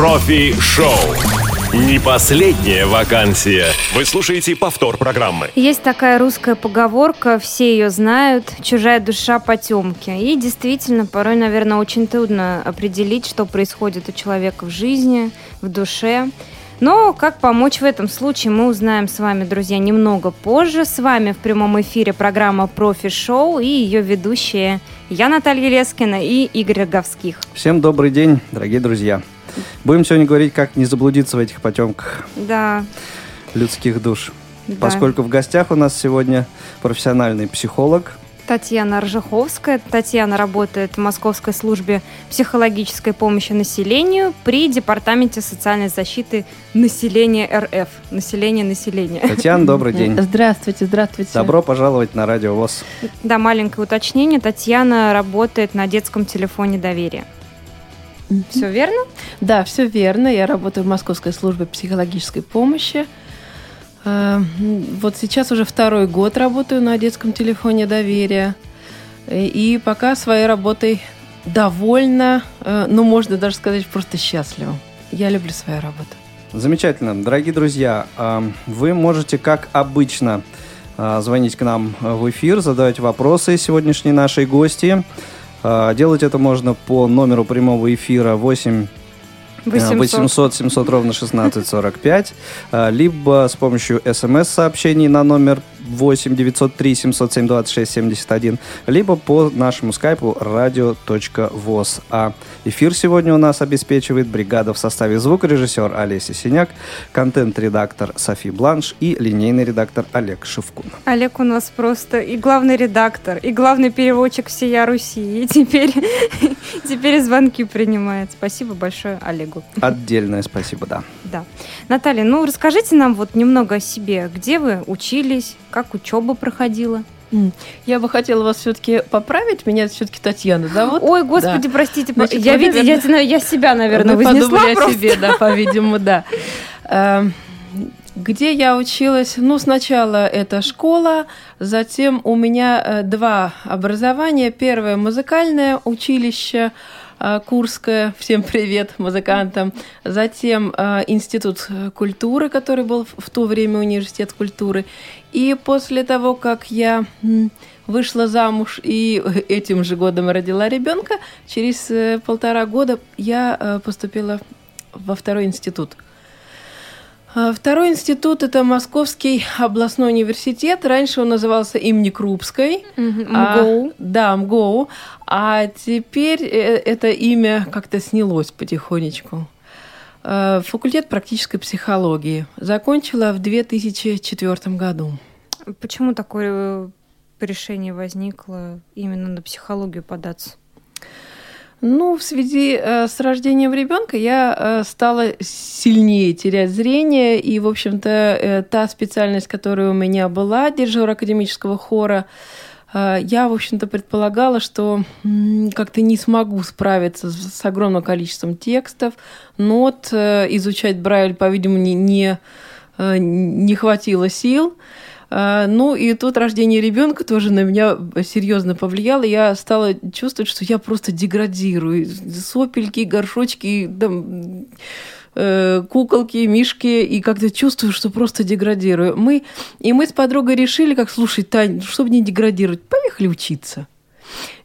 Профи-шоу. Не последняя вакансия. Вы слушаете повтор программы. Есть такая русская поговорка, все ее знают, чужая душа потемки. И действительно, порой, наверное, очень трудно определить, что происходит у человека в жизни, в душе. Но как помочь в этом случае, мы узнаем с вами, друзья, немного позже. С вами в прямом эфире программа «Профи-шоу» и ее ведущие я, Наталья Лескина и Игорь Роговских. Всем добрый день, дорогие друзья. Будем сегодня говорить, как не заблудиться в этих потемках Да, людских душ. да. Поскольку в гостях у нас сегодня профессиональный психолог, Татьяна Ржиховская. Татьяна работает в Московской службе психологической помощи населению при Департаменте социальной защиты населения РФ. Население населения. Татьяна, добрый день. Здравствуйте, здравствуйте. Добро пожаловать на Радио ВОЗ. Да, маленькое уточнение. Татьяна работает на детском телефоне доверия. Мгм. Все верно? Да, все верно. Я работаю в Московской службе психологической помощи. Э, Вот сейчас уже второй год работаю на детском телефоне доверия. И и пока своей работой довольна, э, ну, можно даже сказать, просто счастлива. Я люблю свою работу. Замечательно. Дорогие друзья, вы можете, как обычно, звонить к нам в эфир, задавать вопросы сегодняшней нашей гости. А, Делать это можно по номеру прямого эфира 8 800. 800 700 ровно 1645, а, либо с помощью смс-сообщений на номер 8 903 707 26 71, либо по нашему скайпу radio.voz. А эфир сегодня у нас обеспечивает бригада в составе звукорежиссер Олеся Синяк, контент-редактор Софи Бланш и линейный редактор Олег Шевкун. Олег у нас просто и главный редактор, и главный переводчик всея Руси. И теперь, теперь звонки принимает. Спасибо большое Олегу. Отдельное спасибо, да. Да. Наталья, ну расскажите нам вот немного о себе. Где вы учились? Как учеба проходила? Я бы хотела вас все-таки поправить. Меня все-таки Татьяна зовут. Ой, господи, простите, про- Значит, я, вы, види- я, наверное, знаю, я себя, наверное, Вы вознесла подумали о просто. себе, да, по-видимому, да. Эм, Где я училась? Ну, сначала это школа, затем у меня э, два образования. Первое музыкальное училище э, Курское, всем привет музыкантам. Затем э, институт культуры, который был в- то время университет культуры. И после того, как я вышла замуж и этим же годом родила ребенка, через э, полтора года я поступила во второй институт. А, Второй институт – это Московский областной университет. Раньше он назывался имени Крупской. Мгм, А, да, МГОУ. А теперь э, это имя как-то снялось потихонечку. Э, Факультет практической психологии. Закончила в 2004 году. Почему такое решение возникло именно на психологию податься? Ну, в связи э, с рождением ребенка я э, стала сильнее терять зрение, и, в общем-то, э, та специальность, которая у меня была, дирижер академического хора, я, в общем-то, предполагала, что как-то не смогу справиться с, огромным количеством текстов, нот, изучать Брайль, по-видимому, не, не, не хватило сил. А, Ну и тут рождение ребенка тоже на меня серьезно повлияло. Я стала чувствовать, что я просто деградирую. Сопельки, горшочки, там, э, куколки, мишки, и как-то чувствую, что просто деградирую. Мы, и мы с подругой решили, как, слушай, Тань, чтобы не деградировать, поехали учиться.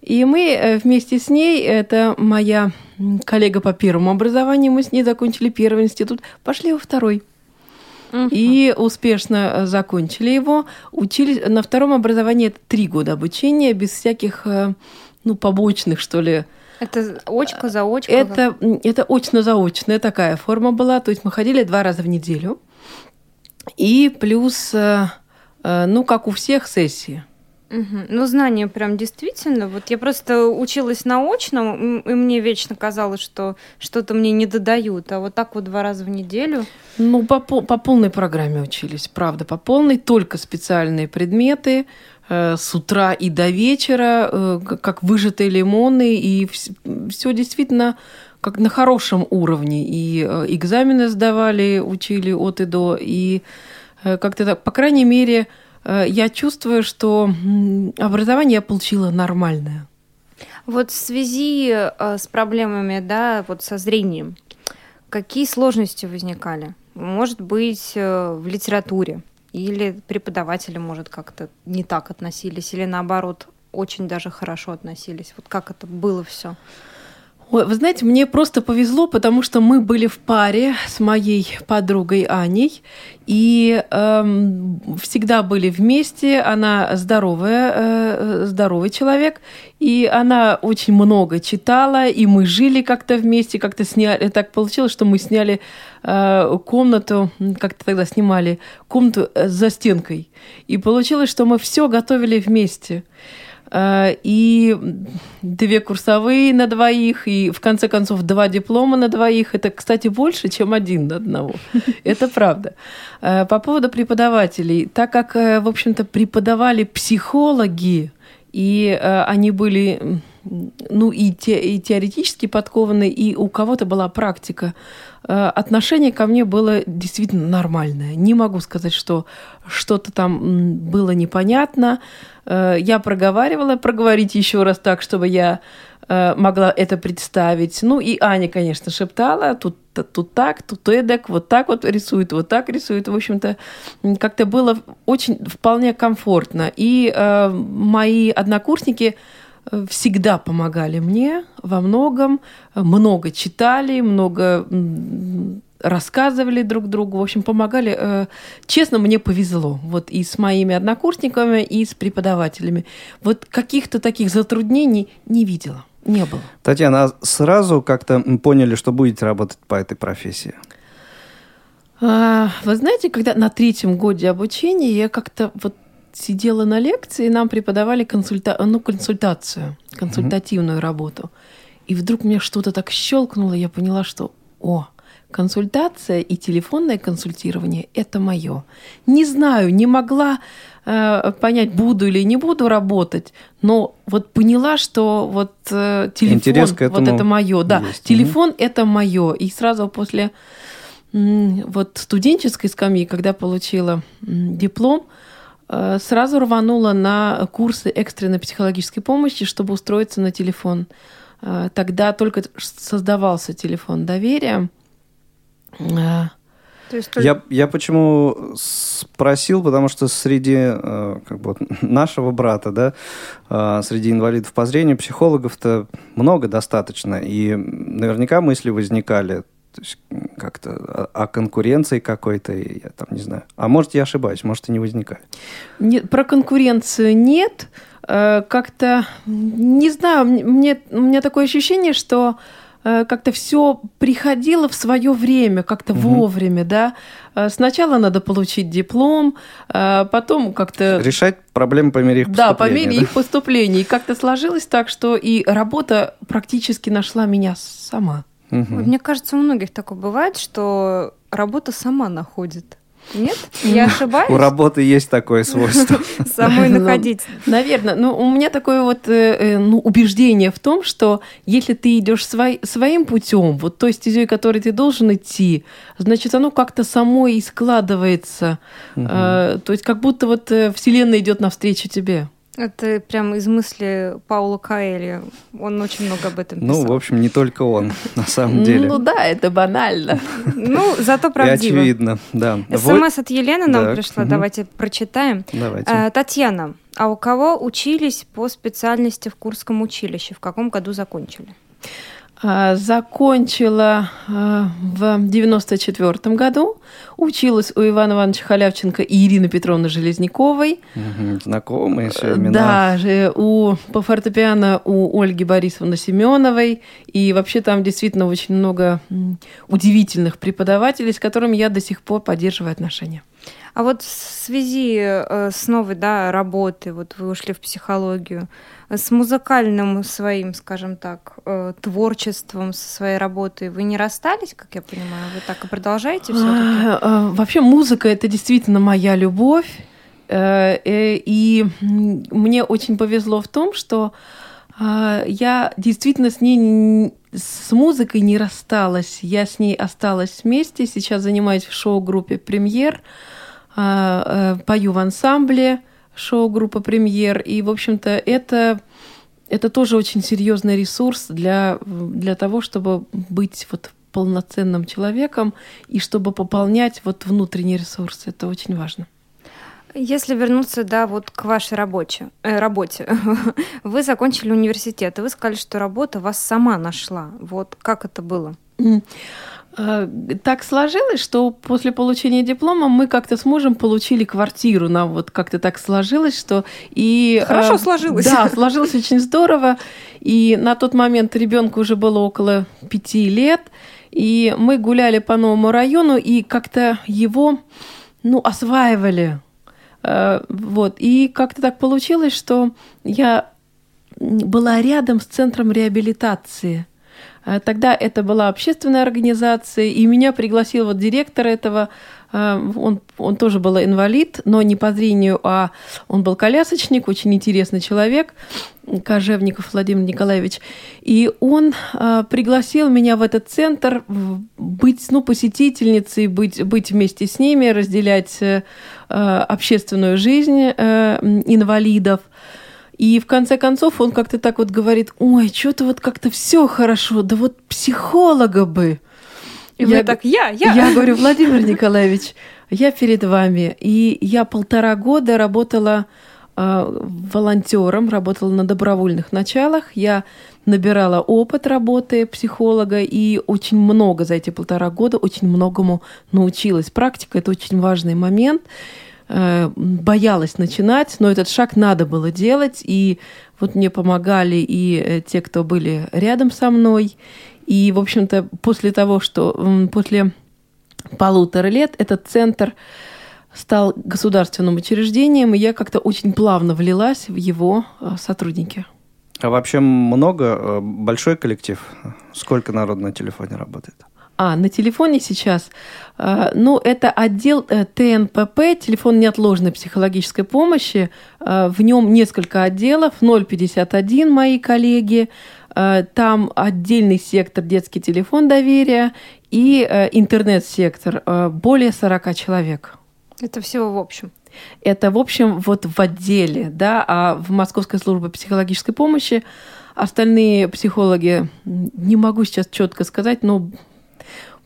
И мы э, вместе с ней, это моя коллега по первому образованию, мы с ней закончили первый институт, пошли во второй. И успешно э, закончили его. Учились на втором образовании это три года обучения, без всяких э, ну, побочных, что ли. Это очка, заочка? Это, это очно-заочная такая форма была. То есть мы ходили два раза в неделю. И плюс, э, ну, как у всех, сессии. Мгм. Ну, знания прям действительно. Вот я просто училась на очном, м, и мне вечно казалось, что что-то мне не додают. А вот так вот два раза в неделю. Ну, по, по полной программе учились, правда, по полной, только специальные предметы э, с утра и до вечера, э, как выжатые лимоны, и все действительно как на хорошем уровне. И э, экзамены сдавали, учили от и до, и э, как-то так, по крайней мере, э, я чувствую, что образование я получила нормальное. Вот в связи э, с проблемами, да, вот со зрением, какие сложности возникали? Может быть, э, в литературе? Или преподаватели, может, как-то не так относились? Или наоборот, очень даже хорошо относились? Вот как это было все? Ой, вы знаете, мне просто повезло, потому что мы были в паре с моей подругой Аней и эм, всегда были вместе. Она здоровая, э, здоровый человек, и она очень много читала, и мы жили как-то вместе, как-то сняли. Так получилось, что мы сняли э, комнату, как-то тогда снимали комнату э, за стенкой, и получилось, что мы все готовили вместе. Э, и две курсовые на двоих, и в конце концов два диплома на двоих. Это, кстати, больше, чем один на одного. Это правда. Э, по поводу преподавателей. Так как, э, в общем-то, преподавали психологи, и они были ну, и, те, и теоретически подкованы, и у кого-то была практика. Отношение ко мне было действительно нормальное. Не могу сказать, что что-то там было непонятно. Э, я проговаривала, проговорить еще раз так, чтобы я э, могла это представить. Ну и Аня, конечно, шептала, тут, тут так, тут эдак, вот так вот рисует, вот так рисует. В общем-то, как-то было очень вполне комфортно. И э, мои однокурсники всегда помогали мне во многом, много читали, много рассказывали друг другу, в общем, помогали. Э, честно, мне повезло. Вот и с моими однокурсниками, и с преподавателями. Вот каких-то таких затруднений не видела. Не было. Татьяна, а сразу как-то поняли, что будете работать по этой профессии? А, вы знаете, когда на третьем годе обучения я как-то вот сидела на лекции, и нам преподавали консульта... ну, консультацию, консультативную mm-hmm. работу. И вдруг мне что-то так щелкнуло, я поняла, что, о, консультация и телефонное консультирование – это мое. Не знаю, не могла э, понять, буду или не буду работать, но вот поняла, что вот э, телефон, вот это мое, да, есть. телефон угу. это мое, и сразу после вот студенческой скамьи, когда получила диплом, э, сразу рванула на курсы экстренной психологической помощи, чтобы устроиться на телефон. Э, тогда только создавался телефон доверия. То есть только... я, я почему спросил, потому что среди э, как бы, нашего брата, да, э, среди инвалидов по зрению, психологов-то много достаточно. И наверняка мысли возникали то есть как-то о, о конкуренции какой-то, я там не знаю. А может, я ошибаюсь, может, и не возникает. Нет, про конкуренцию нет. Э, как-то, не знаю, мне, у меня такое ощущение, что Э, как-то все приходило в свое время, как-то угу. вовремя, да. Э, сначала надо получить диплом, э, потом как-то... Решать проблемы по мере их поступления. Да, по мере да? их поступления. И как-то сложилось так, что и работа практически нашла меня сама. Угу. Мне кажется, у многих такое бывает, что работа сама находит. Нет? Я ошибаюсь? У работы есть такое свойство. Самой ну, находить. Наверное. Но у меня такое вот э, э, ну, убеждение в том, что если ты идешь своим путем, вот той стезей, которой ты должен идти, значит, оно как-то само и складывается. Э, то есть как будто вот Вселенная идет навстречу тебе. Это прям из мысли Паула Каэли. Он очень много об этом писал. Ну, в общем, не только он, на самом деле. Ну да, это банально. Ну, зато правдиво. И очевидно, да. СМС от Елены нам пришла, давайте прочитаем. Давайте. Э, Татьяна, а у кого учились по специальности в Курском училище? В каком году закончили? А, закончила а, в 94 году, училась у Ивана Ивановича Халявченко и Ирины Петровны Железняковой. Угу, знакомые все имена. Да, у, по фортепиано у Ольги Борисовны Семеновой. И вообще там действительно очень много удивительных преподавателей, с которыми я до сих пор поддерживаю отношения. А вот в связи э, с новой да, работой, вот вы ушли в психологию, с музыкальным своим, скажем так, э, творчеством, со своей работой вы не расстались, как я понимаю? Вы так и продолжаете все а, а, Вообще музыка — это действительно моя любовь. Э, и мне очень повезло в том, что я действительно с ней с музыкой не рассталась. Я с ней осталась вместе. Сейчас занимаюсь в шоу-группе «Премьер». Э, пою в ансамбле шоу-группа «Премьер». И, в общем-то, это, это тоже очень серьезный ресурс для, для того, чтобы быть вот полноценным человеком и чтобы пополнять вот внутренний ресурс. Это очень важно. Если вернуться, да, вот к вашей рабоче, э, работе. Вы закончили университет, и вы сказали, что работа вас сама нашла. Вот как это было? А, так сложилось, что после получения диплома мы как-то с мужем получили квартиру. Нам вот как-то так сложилось, что и хорошо а, сложилось. Да, сложилось очень здорово. И на тот момент ребенку уже было около пяти лет, и мы гуляли по новому району и как-то его, ну, осваивали Э, вот. И как-то так получилось, что я была рядом с центром реабилитации. Э, тогда это была общественная организация, и меня пригласил вот директор этого Э, он, он тоже был инвалид, но не по зрению, а он был колясочник, очень интересный человек, Кожевников Владимир Николаевич. И он э, пригласил меня в этот центр быть ну, посетительницей, быть, быть вместе с ними, разделять общественную жизнь инвалидов. И в конце концов он как-то так вот говорит, ой, что-то вот как-то все хорошо, да вот психолога бы. И я, вы так, я, я. Я говорю, Владимир Николаевич, я перед вами. И я полтора года работала э, волонтером, работала на добровольных началах. Я набирала опыт работы психолога и очень много за эти полтора года, очень многому научилась. Практика – это очень важный момент. Э, боялась начинать, но этот шаг надо было делать. И вот мне помогали и э, те, кто были рядом со мной, и, в общем-то, после того, что после полутора лет этот центр стал государственным учреждением, и я как-то очень плавно влилась в его э, сотрудники. А вообще много, большой коллектив? Сколько народ на телефоне работает? А, на телефоне сейчас, э, ну, это отдел ТНПП, телефон неотложной психологической помощи. В нем несколько отделов, 051 мои коллеги, Э, там отдельный сектор детский телефон доверия и э, интернет-сектор. Э, более 40 человек. Это всего в общем? Это в общем вот в отделе, да, а в Московской службе психологической помощи остальные психологи, не могу сейчас четко сказать, но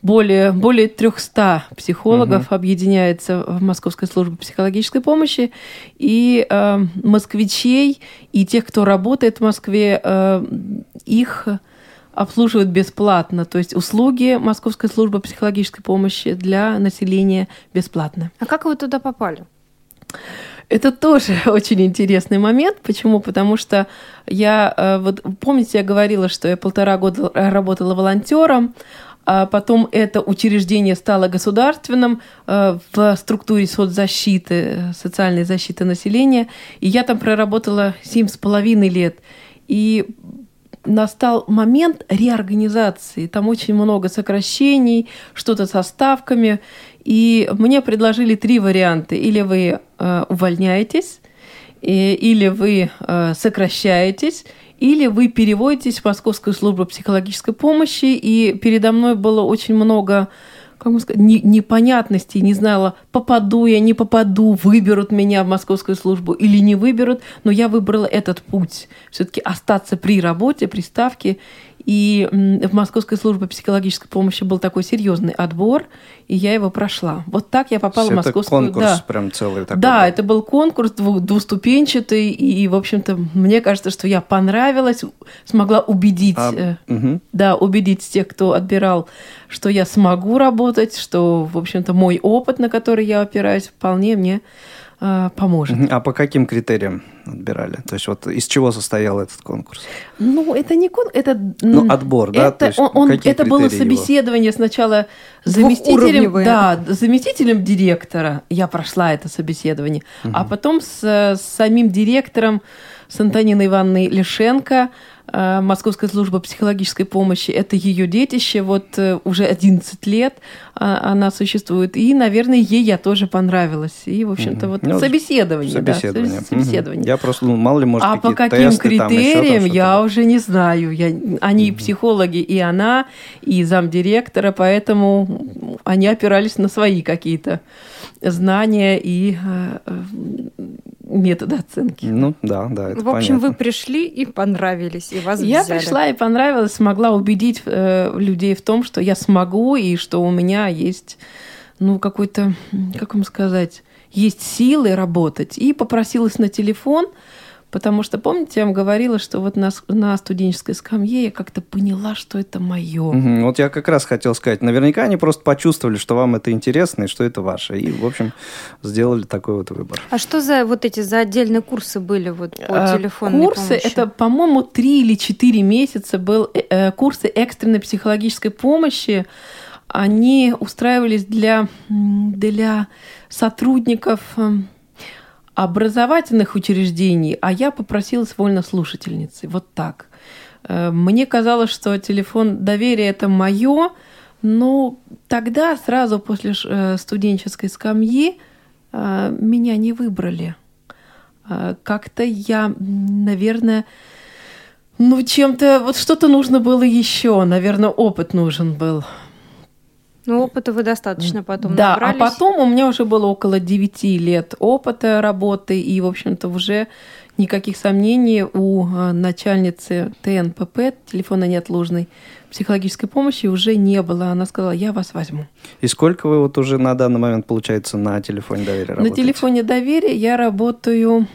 более, более 300 психологов угу. объединяется в Московской службе психологической помощи, и э, москвичей, и тех, кто работает в Москве, э, их обслуживают бесплатно. То есть услуги Московской службы психологической помощи для населения бесплатны. А как вы туда попали? Это тоже очень интересный момент. Почему? Потому что я, э, вот помните, я говорила, что я полтора года работала волонтером, а потом это учреждение стало государственным э, в структуре соцзащиты, социальной защиты населения. И я там проработала семь с половиной лет. И настал момент реорганизации. Там очень много сокращений, что-то со ставками. И мне предложили три варианта. Или вы э, увольняетесь, или вы э, сокращаетесь, или вы переводитесь в Московскую службу психологической помощи, и передо мной было очень много как бы сказать, не, непонятностей, не знала, попаду я, не попаду, выберут меня в московскую службу или не выберут, но я выбрала этот путь. Все-таки остаться при работе, при ставке и в Московской службе психологической помощи был такой серьезный отбор, и я его прошла. Вот так я попала это в Московскую... конкурс да. прям целый такой. Да, был. это был конкурс двуступенчатый, и, в общем-то, мне кажется, что я понравилась, смогла убедить, а, угу. да, убедить тех, кто отбирал, что я смогу работать, что, в общем-то, мой опыт, на который я опираюсь, вполне мне э, поможет. А по каким критериям отбирали? То есть вот из чего состоял этот конкурс? Ну, это не конкурс, это... Ну, отбор, да? Это, То есть он, он, это было собеседование его? сначала заместителем, да, заместителем директора. Я прошла это собеседование. Угу. А потом с, с самим директором, с Антониной Ивановной Лишенко, Московская служба психологической помощи. Это ее детище, вот э, уже 11 лет а, она существует. И, наверное, ей я тоже понравилась. И, в общем-то, вот ну, собеседование. Собеседование. Да, собеседование. Я просто, ну, мало ли, может, А по каким тесты, критериям, там, я уже не знаю. Я, они угу. психологи, и она, и замдиректора, поэтому они опирались на свои какие-то знания и э, метода оценки. Ну, да, да, это В общем, понятно. вы пришли и понравились, и вас Я взяли. пришла и понравилась, смогла убедить э, людей в том, что я смогу и что у меня есть, ну, какой-то, как вам сказать, есть силы работать. И попросилась на телефон, потому что, помните, я вам говорила, что вот на, на студенческой скамье я как-то поняла, что это мое. Мгм. Вот я как раз хотел сказать, наверняка они просто почувствовали, что вам это интересно и что это ваше. И, в общем, сделали такой вот выбор. А что за вот эти за отдельные курсы были вот по А, телефонной Курсы помощи? это, по-моему, три или четыре месяца был э, э, курсы экстренной психологической помощи. Они устраивались для, для сотрудников м, образовательных учреждений, а я попросилась вольнослушательницей. Вот так. Э, Мне казалось, что телефон доверия это мое, но тогда, сразу после э, студенческой скамьи, э, меня не выбрали. Как-то я, наверное, ну, чем-то, вот что-то нужно было еще, наверное, опыт нужен был. Ну, опыта вы достаточно потом да, набрались. а потом у меня уже было около 9 лет опыта работы, и, в общем-то, уже никаких сомнений у а, начальницы ТНПП, телефона неотложной психологической помощи, уже не было. Она сказала, я вас возьму. И сколько вы вот уже на данный момент, получается, на телефоне доверия На работаете? телефоне доверия я работаю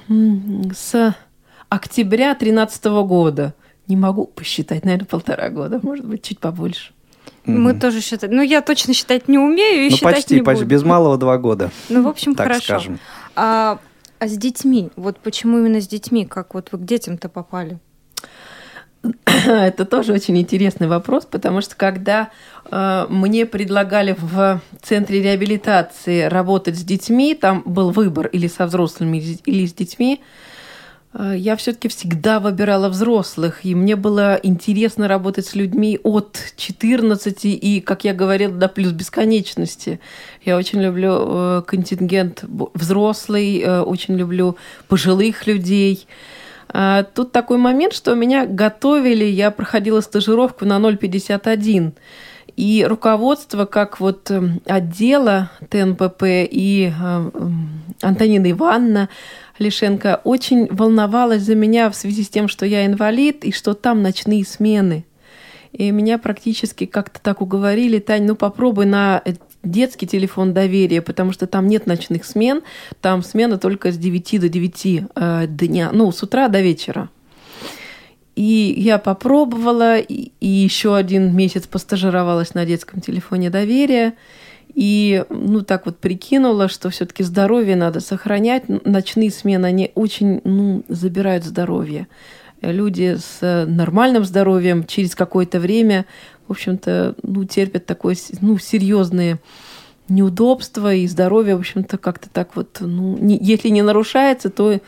с октября 2013 года. Не могу посчитать, наверное, полтора года, может быть, чуть побольше. Мы тоже считаем. Ну, я точно считать не умею и Ну, считать почти, не почти. буду. Без малого два года, Ну, в общем, так хорошо. скажем. А, а с детьми? Вот почему именно с детьми? Как вот вы к детям-то попали? Это тоже очень интересный вопрос, потому что когда э, мне предлагали в центре реабилитации работать с детьми, там был выбор или со взрослыми, или с детьми, э, я все-таки всегда выбирала взрослых, и мне было интересно работать с людьми от 14 и, как я говорила, до плюс бесконечности. Я очень люблю э, контингент взрослый, э, очень люблю пожилых людей. А, Тут такой момент, что меня готовили, я проходила стажировку на 051. И руководство, как вот эм, отдела ТНПП и э, Антонина Ивановна Лишенко очень волновалась за меня в связи с тем, что я инвалид и что там ночные смены. И меня практически как-то так уговорили, Тань, ну попробуй на э, детский телефон доверия, потому что там нет ночных смен, там смена только с 9 до 9 э, дня, ну, с утра до вечера. И я попробовала, и, и еще один месяц постажировалась на детском телефоне доверия. И, ну, так вот прикинула, что все-таки здоровье надо сохранять. Ночные смены, они очень, ну, забирают здоровье. Люди с нормальным здоровьем через какое-то время, в общем-то, ну, терпят такое, ну, серьезные неудобства и здоровье, в общем-то, как-то так вот, ну, не- если не нарушается, то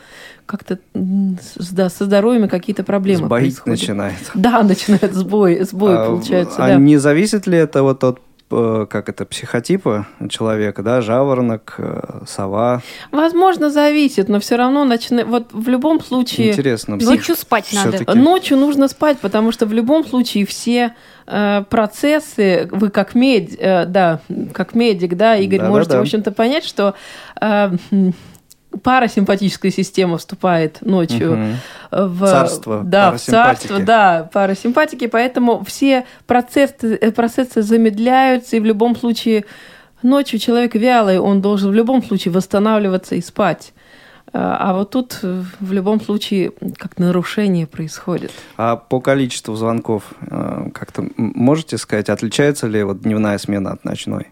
как-то да, со здоровьем какие-то проблемы Сбоить происходят. начинает. Да, начинает сбой, сбой А, получается, а да. не зависит ли это вот от э, как это, психотипа человека, да, жаворонок, э, сова. Возможно, зависит, но все равно начина... вот в любом случае Интересно. Ночью спать надо. ночью нужно спать, потому что в любом случае все э, процессы, вы как мед, э, да, как медик, да, Игорь, Да-да-да. можете, в общем-то, понять, что э, парасимпатическая система вступает ночью Мгм. в Царство да, в царство, да, парасимпатики, поэтому все процессы, э, процессы замедляются, и в любом случае ночью человек вялый, он должен в любом случае восстанавливаться и спать. А а вот тут э, в любом случае как нарушение происходит. А по количеству звонков э, как-то можете сказать, отличается ли вот дневная смена от ночной?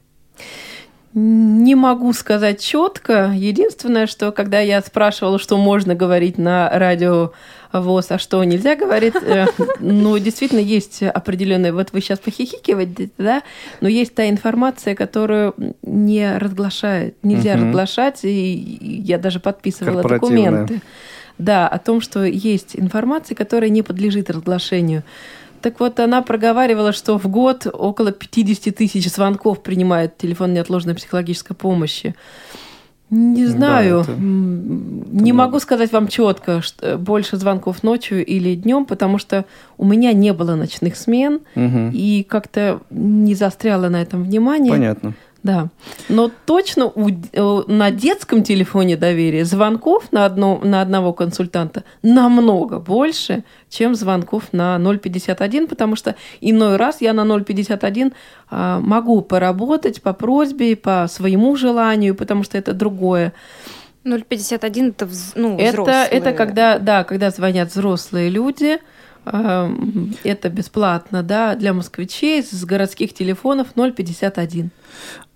Не могу сказать четко. Единственное, что когда я спрашивала, что можно говорить на радио ВОЗ, а что нельзя говорить, э, ну, действительно, есть определенные... Вот вы сейчас похихикиваете, да? Но есть та информация, которую не разглашает. Нельзя Мгм. разглашать, и я даже подписывала документы. Да, о том, что есть информация, которая не подлежит разглашению. Так вот, она проговаривала, что в год около 50 тысяч звонков принимает телефон неотложной психологической помощи. Не Да, знаю, это- м, это не много. могу сказать вам четко, что больше звонков ночью или днем, потому что у меня не было ночных смен Мгм. и как-то не застряла на этом внимание. Понятно. Да, но точно у, э, на детском телефоне доверия звонков на, одно, на одного консультанта намного больше, чем звонков на 051, потому что иной раз я на 051 а, могу поработать по просьбе, по своему желанию, потому что это другое. 051 это, ну, это, это когда, да, когда звонят взрослые люди, это бесплатно, да, для москвичей с городских телефонов 051.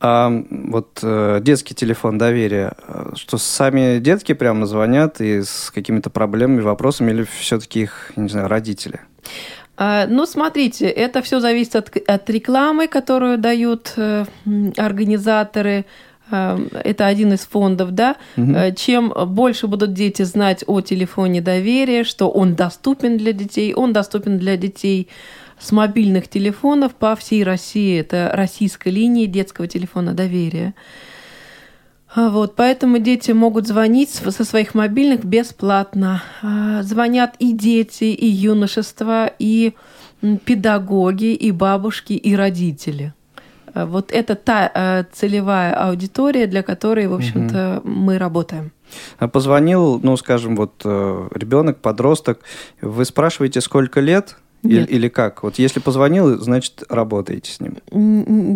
А вот э, детский телефон доверия, э, что сами детки прямо звонят и с какими-то проблемами, вопросами, или все-таки их, не знаю, родители? А, ну, смотрите, это все зависит от, от рекламы, которую дают э, организаторы это один из фондов, да, угу. чем больше будут дети знать о телефоне доверия, что он доступен для детей, он доступен для детей с мобильных телефонов по всей России. Это российская линия детского телефона доверия. А вот, поэтому дети могут звонить со своих мобильных бесплатно. А, звонят и дети, и юношество, и педагоги, и бабушки, и родители. Э, вот это та э, целевая аудитория, для которой, в общем-то, угу. мы работаем. А позвонил, ну, скажем, вот э, ребенок, подросток, вы спрашиваете, сколько лет? Или, или как? Вот если позвонил, значит, работаете с ним?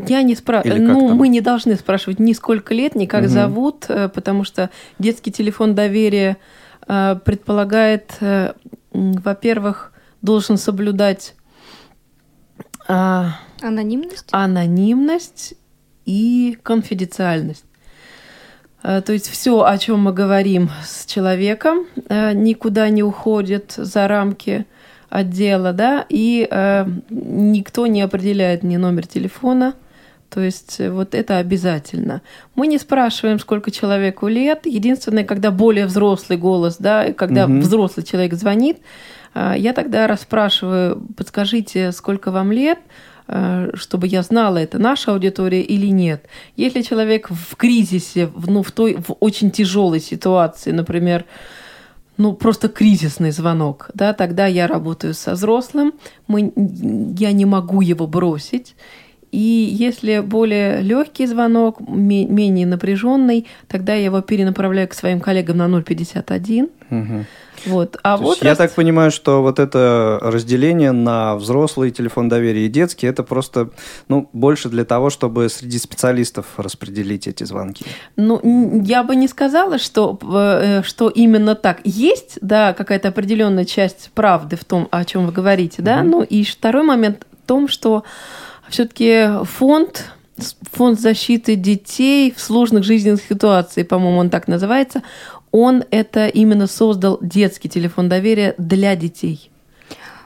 Я не спрашиваю. Ну, там? мы не должны спрашивать ни сколько лет, ни как угу. зовут, потому что детский телефон доверия предполагает, во-первых, должен соблюдать а, анонимность? Анонимность и конфиденциальность. А, то есть все, о чем мы говорим с человеком, а, никуда не уходит за рамки отдела, да, и никто не определяет ни номер телефона, то есть вот это обязательно. Мы не спрашиваем, сколько человеку лет. Единственное, когда более взрослый голос, да, когда угу. взрослый человек звонит, я тогда расспрашиваю, подскажите, сколько вам лет, чтобы я знала, это наша аудитория или нет. Если человек в кризисе, ну, в той в очень тяжелой ситуации, например, ну, просто кризисный звонок, да, тогда я работаю со взрослым, мы, я не могу его бросить. И если более легкий звонок, менее напряженный, тогда я его перенаправляю к своим коллегам на 051. Угу. Вот. А вот Я так понимаю, что вот это разделение на взрослый телефон доверия и детский, это просто ну, больше для того, чтобы среди специалистов распределить эти звонки. Ну, я бы не сказала, что, э, что именно так. Есть, да, какая-то определенная часть правды в том, о чем вы говорите, да. Угу. Ну и второй момент в том, что все-таки фонд фонд защиты детей в сложных жизненных ситуациях, по-моему, он так называется, он это именно создал детский телефон доверия для детей.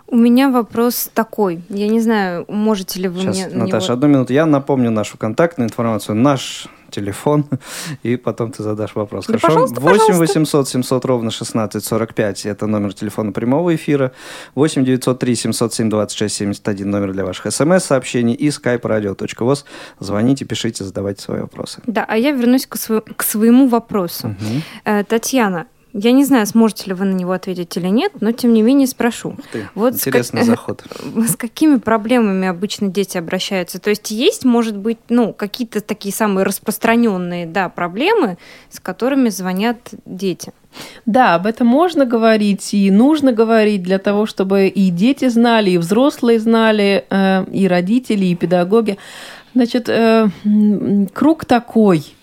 У меня вопрос такой. Я не знаю, можете ли вы Сейчас, мне... Наташа, него... одну минуту. Я напомню нашу контактную информацию. Наш телефон, и потом ты задашь вопрос. Да, Хорошо? 8 800 700 ровно 16 45 это номер телефона прямого эфира. 8 903 707 26 71 номер для ваших смс-сообщений и skype radio.voz. Звоните, пишите, задавайте свои вопросы. Да, а я вернусь к, сво- к своему вопросу. Угу. Татьяна, я не знаю, сможете ли вы на него ответить или нет, но тем не менее спрошу. ты, вот интересный с как... заход. С какими проблемами обычно дети обращаются? То есть есть, может быть, ну, какие-то такие самые распространенные, да, проблемы, с которыми звонят дети? Да, об этом можно говорить и нужно говорить для того, чтобы и дети знали, и взрослые знали, э, и родители, и педагоги. Значит, э, круг такой –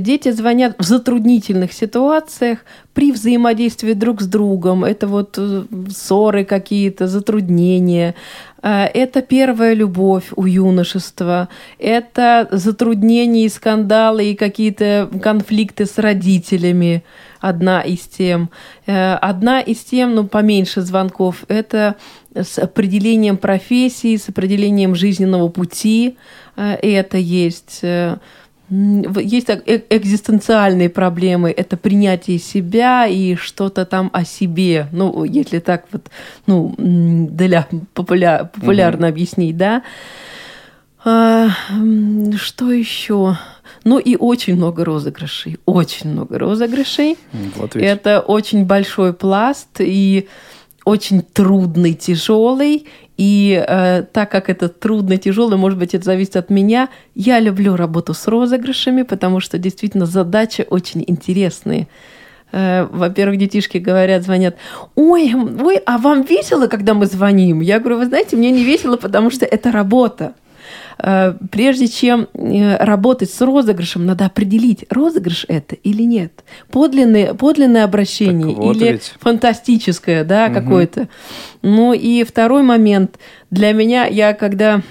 Дети звонят в затруднительных ситуациях при взаимодействии друг с другом. Это вот э, ссоры какие-то, затруднения. Э, это первая любовь у юношества. Это затруднения и скандалы и какие-то конфликты с родителями. Одна из тем. Э, одна из тем, ну, поменьше звонков, это с определением профессии, с определением жизненного пути. Это есть есть так, э экзистенциальные проблемы, это принятие себя и что-то там о себе, ну, если так вот, ну, для популя популярно mm-hmm. объяснить, да. А, что еще? Ну и очень много розыгрышей, очень много розыгрышей. Вот ведь. Это очень большой пласт, и очень трудный, тяжелый. И э, так как это трудно, тяжелый, может быть, это зависит от меня, я люблю работу с розыгрышами, потому что действительно задачи очень интересные. Э, во-первых, детишки говорят, звонят, ой, ой, а вам весело, когда мы звоним? Я говорю, вы знаете, мне не весело, потому что это работа. Э, прежде чем э, работать с розыгрышем, надо определить, розыгрыш это или нет. Подлинное, подлинное обращение вот или ведь. фантастическое, да, угу. какое-то. Ну и второй момент. Для меня, я когда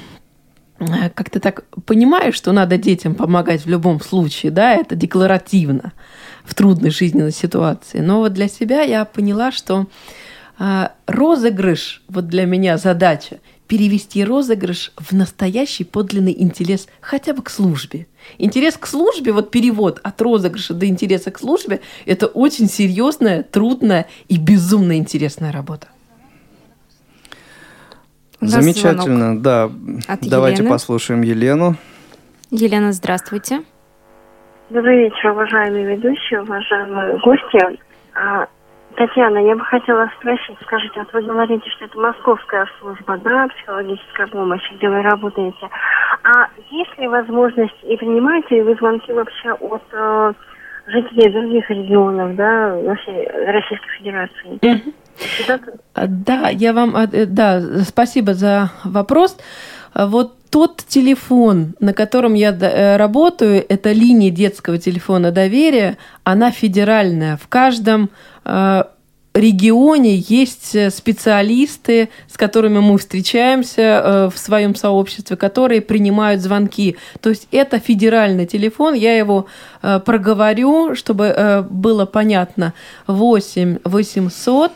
э, как-то так понимаю, что надо детям помогать в любом случае, да, это декларативно в трудной жизненной ситуации. Но вот для себя я поняла, что розыгрыш, вот для меня задача, перевести розыгрыш в настоящий подлинный интерес хотя бы к службе. Интерес к службе, вот перевод от розыгрыша до интереса к службе, это очень серьезная, трудная и безумно интересная работа. Замечательно, да. От Давайте Елены. послушаем Елену. Елена, здравствуйте. Добрый вечер, уважаемые ведущие, уважаемые гости. А, Татьяна, я бы хотела спросить, скажите, вот вы говорите, что это московская служба, да, психологическая помощь, где вы работаете. А есть ли возможность и принимаете ли вы звонки вообще от э, жителей других регионов, да, всей Российской Федерации? Да, я вам, э, да, спасибо за вопрос. Вот тот телефон, на котором я э, работаю, это линия детского телефона доверия, она федеральная. В каждом регионе есть э, специалисты, с которыми мы встречаемся в своем сообществе, которые принимают звонки. То есть это федеральный телефон, я его проговорю, чтобы было понятно. 8 800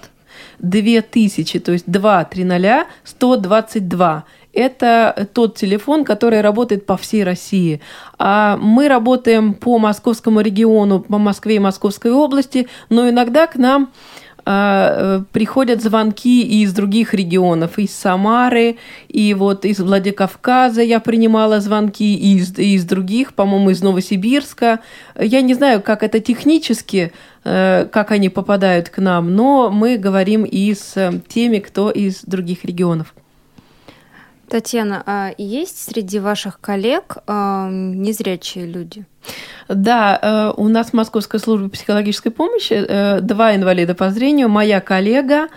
2000, то есть 2 300 122 это тот телефон, который работает по всей России. А мы работаем по московскому региону, по Москве и Московской области, но иногда к нам а, приходят звонки из других регионов, из Самары, и вот из Владикавказа я принимала звонки, и из, и из других, по-моему, из Новосибирска. Я не знаю, как это технически, э, как они попадают к нам, но мы говорим и с теми, кто из других регионов. Татьяна, а есть среди ваших коллег э, незрячие люди? Да, э, у нас Московская служба психологической помощи, э, два инвалида по зрению, моя коллега,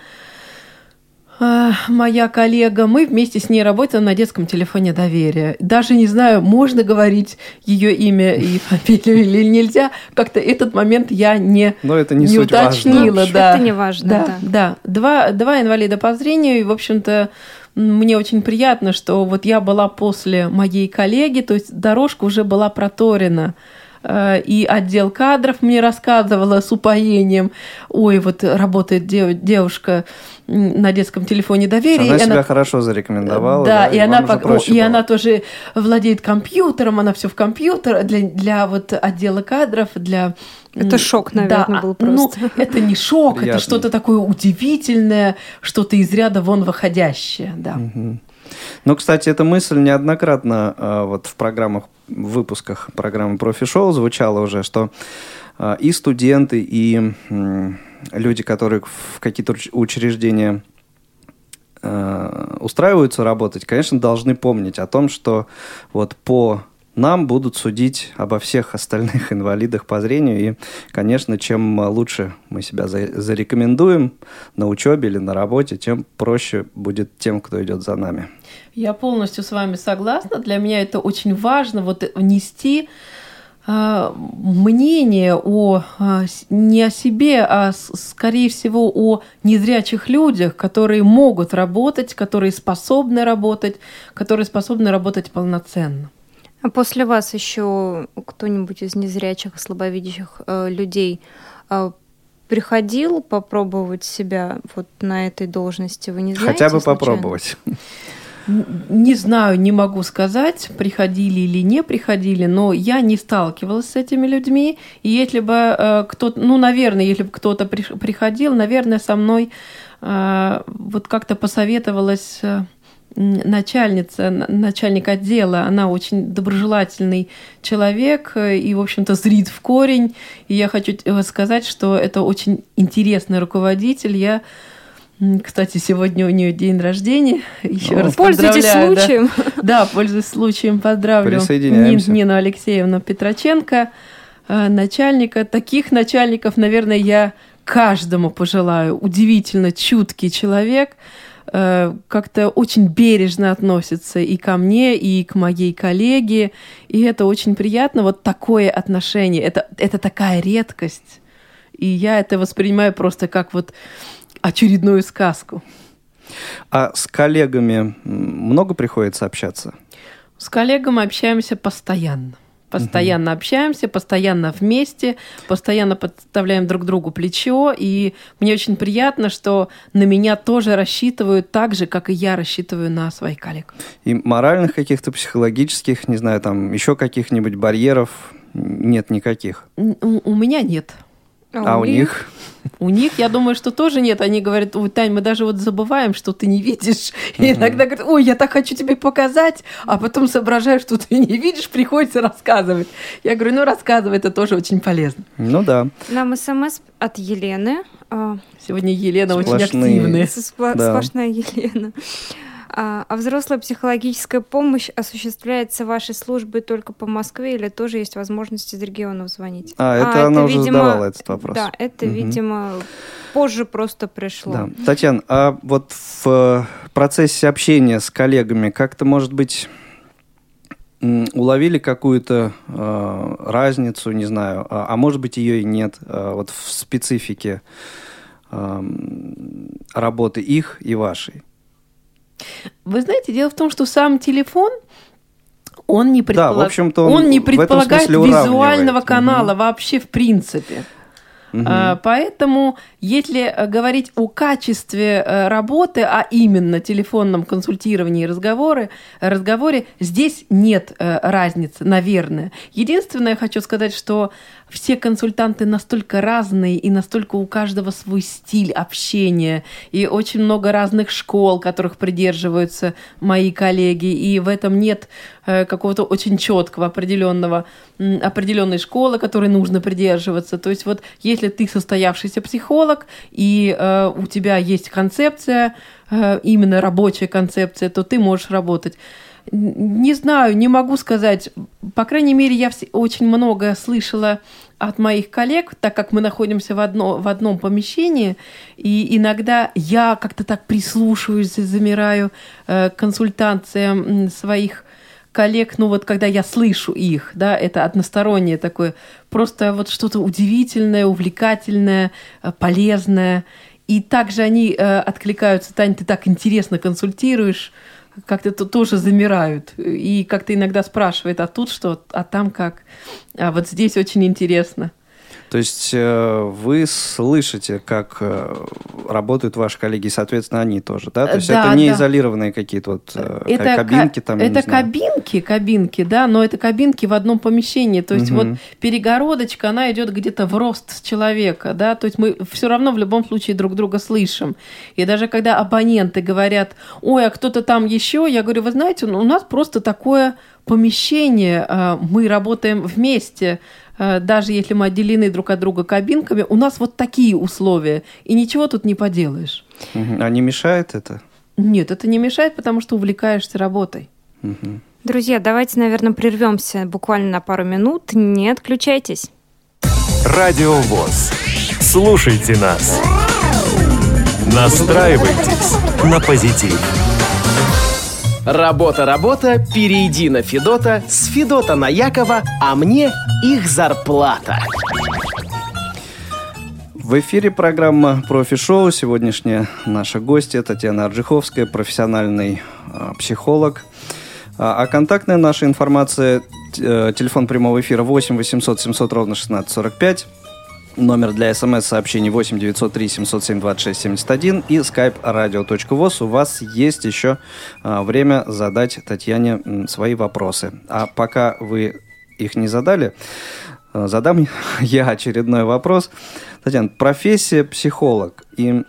э, моя коллега, мы вместе с ней работаем на детском телефоне доверия. Даже не знаю, можно говорить ее имя и фамилию или нельзя. Как-то этот момент я не, Но это не, не уточнила. Важно. Да. Это не важно. Да, да. да. Два, два инвалида по зрению, и, в общем-то, мне очень приятно, что вот я была после моей коллеги, то есть дорожка уже была проторена и отдел кадров мне рассказывала с упоением, ой, вот работает девушка на детском телефоне доверия. Она себя она... хорошо зарекомендовала. Да, да и, и, она, пок... О, и она тоже владеет компьютером, она все в компьютер для, для вот отдела кадров, для это шок, наверное, да, был ну, просто. Ну, это не шок, Приятно. это что-то такое удивительное, что-то из ряда вон выходящее, да. Угу. Ну, кстати, эта мысль неоднократно э, вот в программах, в выпусках программы «Профи-шоу» звучала уже, что э, и студенты, и люди, которые в какие-то учреждения э, устраиваются работать, конечно, должны помнить о том, что вот по нам будут судить обо всех остальных инвалидах по зрению. И, конечно, чем лучше мы себя зарекомендуем на учебе или на работе, тем проще будет тем, кто идет за нами. Я полностью с вами согласна. Для меня это очень важно, вот внести а, мнение о а, не о себе, а скорее всего о незрячих людях, которые могут работать, которые способны работать, которые способны работать полноценно. А после вас еще кто-нибудь из незрячих, слабовидящих э, людей э, приходил попробовать себя вот на этой должности? Вы не знаете? Хотя бы случайно? попробовать. Не знаю, не могу сказать, приходили или не приходили, но я не сталкивалась с этими людьми. И если бы э, кто-то, ну, наверное, если бы кто-то при, приходил, наверное, со мной э, вот как-то посоветовалась. Начальница, начальник отдела, она очень доброжелательный человек э, и, в общем-то, зрит в корень. И я хочу сказать, что это очень интересный руководитель. Я Кстати, сегодня у нее день рождения. Еще О, раз Пользуйтесь поздравляю, да. случаем. Да, пользуясь случаем, поздравлю Присоединяемся. Нин- Нину Алексеевну Петроченко, э, начальника. Таких начальников, наверное, я каждому пожелаю. Удивительно чуткий человек, э, как-то очень бережно относится и ко мне, и к моей коллеге. И это очень приятно, вот такое отношение. Это, это такая редкость. И я это воспринимаю просто как вот очередную сказку. А с коллегами много приходится общаться? С коллегами общаемся постоянно. Постоянно общаемся, постоянно вместе, постоянно подставляем друг другу плечо. И мне очень приятно, что на меня тоже рассчитывают так же, как и я рассчитываю на своих коллег. И моральных каких-то психологических, не знаю, там еще каких-нибудь барьеров нет никаких. У, у меня нет. А у них? У них, я думаю, что тоже нет. Они говорят, ой, Тань, мы даже вот забываем, что ты не видишь. И иногда говорят, ой, я так хочу тебе показать, а потом соображаю, что ты не видишь, приходится рассказывать. Я говорю, ну рассказывай, это тоже очень полезно. Ну да. Нам смс от Елены. а, Сегодня Елена очень Сплошные. активная. Спла- Да. Сплошная Елена. А, а взрослая психологическая помощь осуществляется вашей службой только по Москве или тоже есть возможность из регионов звонить? А, это она уже задавала этот вопрос. Да, это, Мгм. видимо, позже просто пришло. Да. Татьяна, а вот в э, процессе общения с коллегами как-то, может быть, уловили какую-то э, разницу, не знаю, а, а может быть, ее и нет, э, вот в специфике эм, работы их и вашей? Вы знаете, дело в том, что сам телефон, он не, Да, в общем-то, он не в этом предполагает визуального канала Мгм. вообще в принципе. А, Поэтому, если э, говорить о качестве э, работы, а именно телефонном консультировании и разговоры, разговоре, здесь нет э, разницы, наверное. Единственное, я хочу сказать, что все консультанты настолько разные, и настолько у каждого свой стиль общения, и очень много разных школ, которых придерживаются мои коллеги, и в этом нет э, какого-то очень четкого определенного определенной школы, которой нужно придерживаться. То есть вот если ты состоявшийся психолог и э, у тебя есть концепция, э, именно рабочая концепция, то ты можешь работать. Не знаю, не могу сказать. По крайней мере, я очень много слышала от моих коллег, так как мы находимся в, одно, в одном помещении, и иногда я как-то так прислушиваюсь, и замираю э, консультациям своих коллег, ну вот когда я слышу их, да, это одностороннее такое, просто вот что-то удивительное, увлекательное, э, полезное. И также они э, откликаются, Тань, ты так интересно консультируешь, как-то то- тоже замирают. И как-то иногда спрашивают, а тут что, а там как? А вот здесь очень интересно. То есть э, вы слышите, как э, работают ваши коллеги, и, соответственно, они тоже, да? То есть Да, это не да. изолированные какие-то вот э, Это ка- кабинки ка- там, Это кабинки, кабинки, да, но это кабинки в одном помещении. То есть Мгм. вот перегородочка, она идет где-то в рост человека, да, то есть мы все равно в любом случае друг друга слышим. И даже когда абоненты говорят, ой, а кто-то там еще, я говорю, вы знаете, ну, у нас просто такое помещение, э, мы работаем вместе, э, даже если мы отделены друг от друга кабинками, у нас вот такие условия, и ничего тут не поделаешь. А не мешает это? Нет, это не мешает, потому что увлекаешься работой. Мгм. Друзья, давайте, наверное, прервемся буквально на пару минут. Не отключайтесь. Радио ВОЗ. Слушайте нас. Настраивайтесь на позитив. Работа, работа, перейди на Федота, с Федота на Якова, а мне их зарплата. В эфире программа «Профи-шоу». Сегодняшняя наша гостья Татьяна Арджиховская, профессиональный э, психолог. А, а контактная наша информация, э, телефон прямого эфира 8 800 700 ровно 1645, номер для смс-сообщений 8 903 707 26 71 и skype radio.voz. У вас есть еще а, время задать Татьяне свои вопросы. А пока вы их не задали, э, задам я очередной вопрос. Татьяна, профессия психолог. И,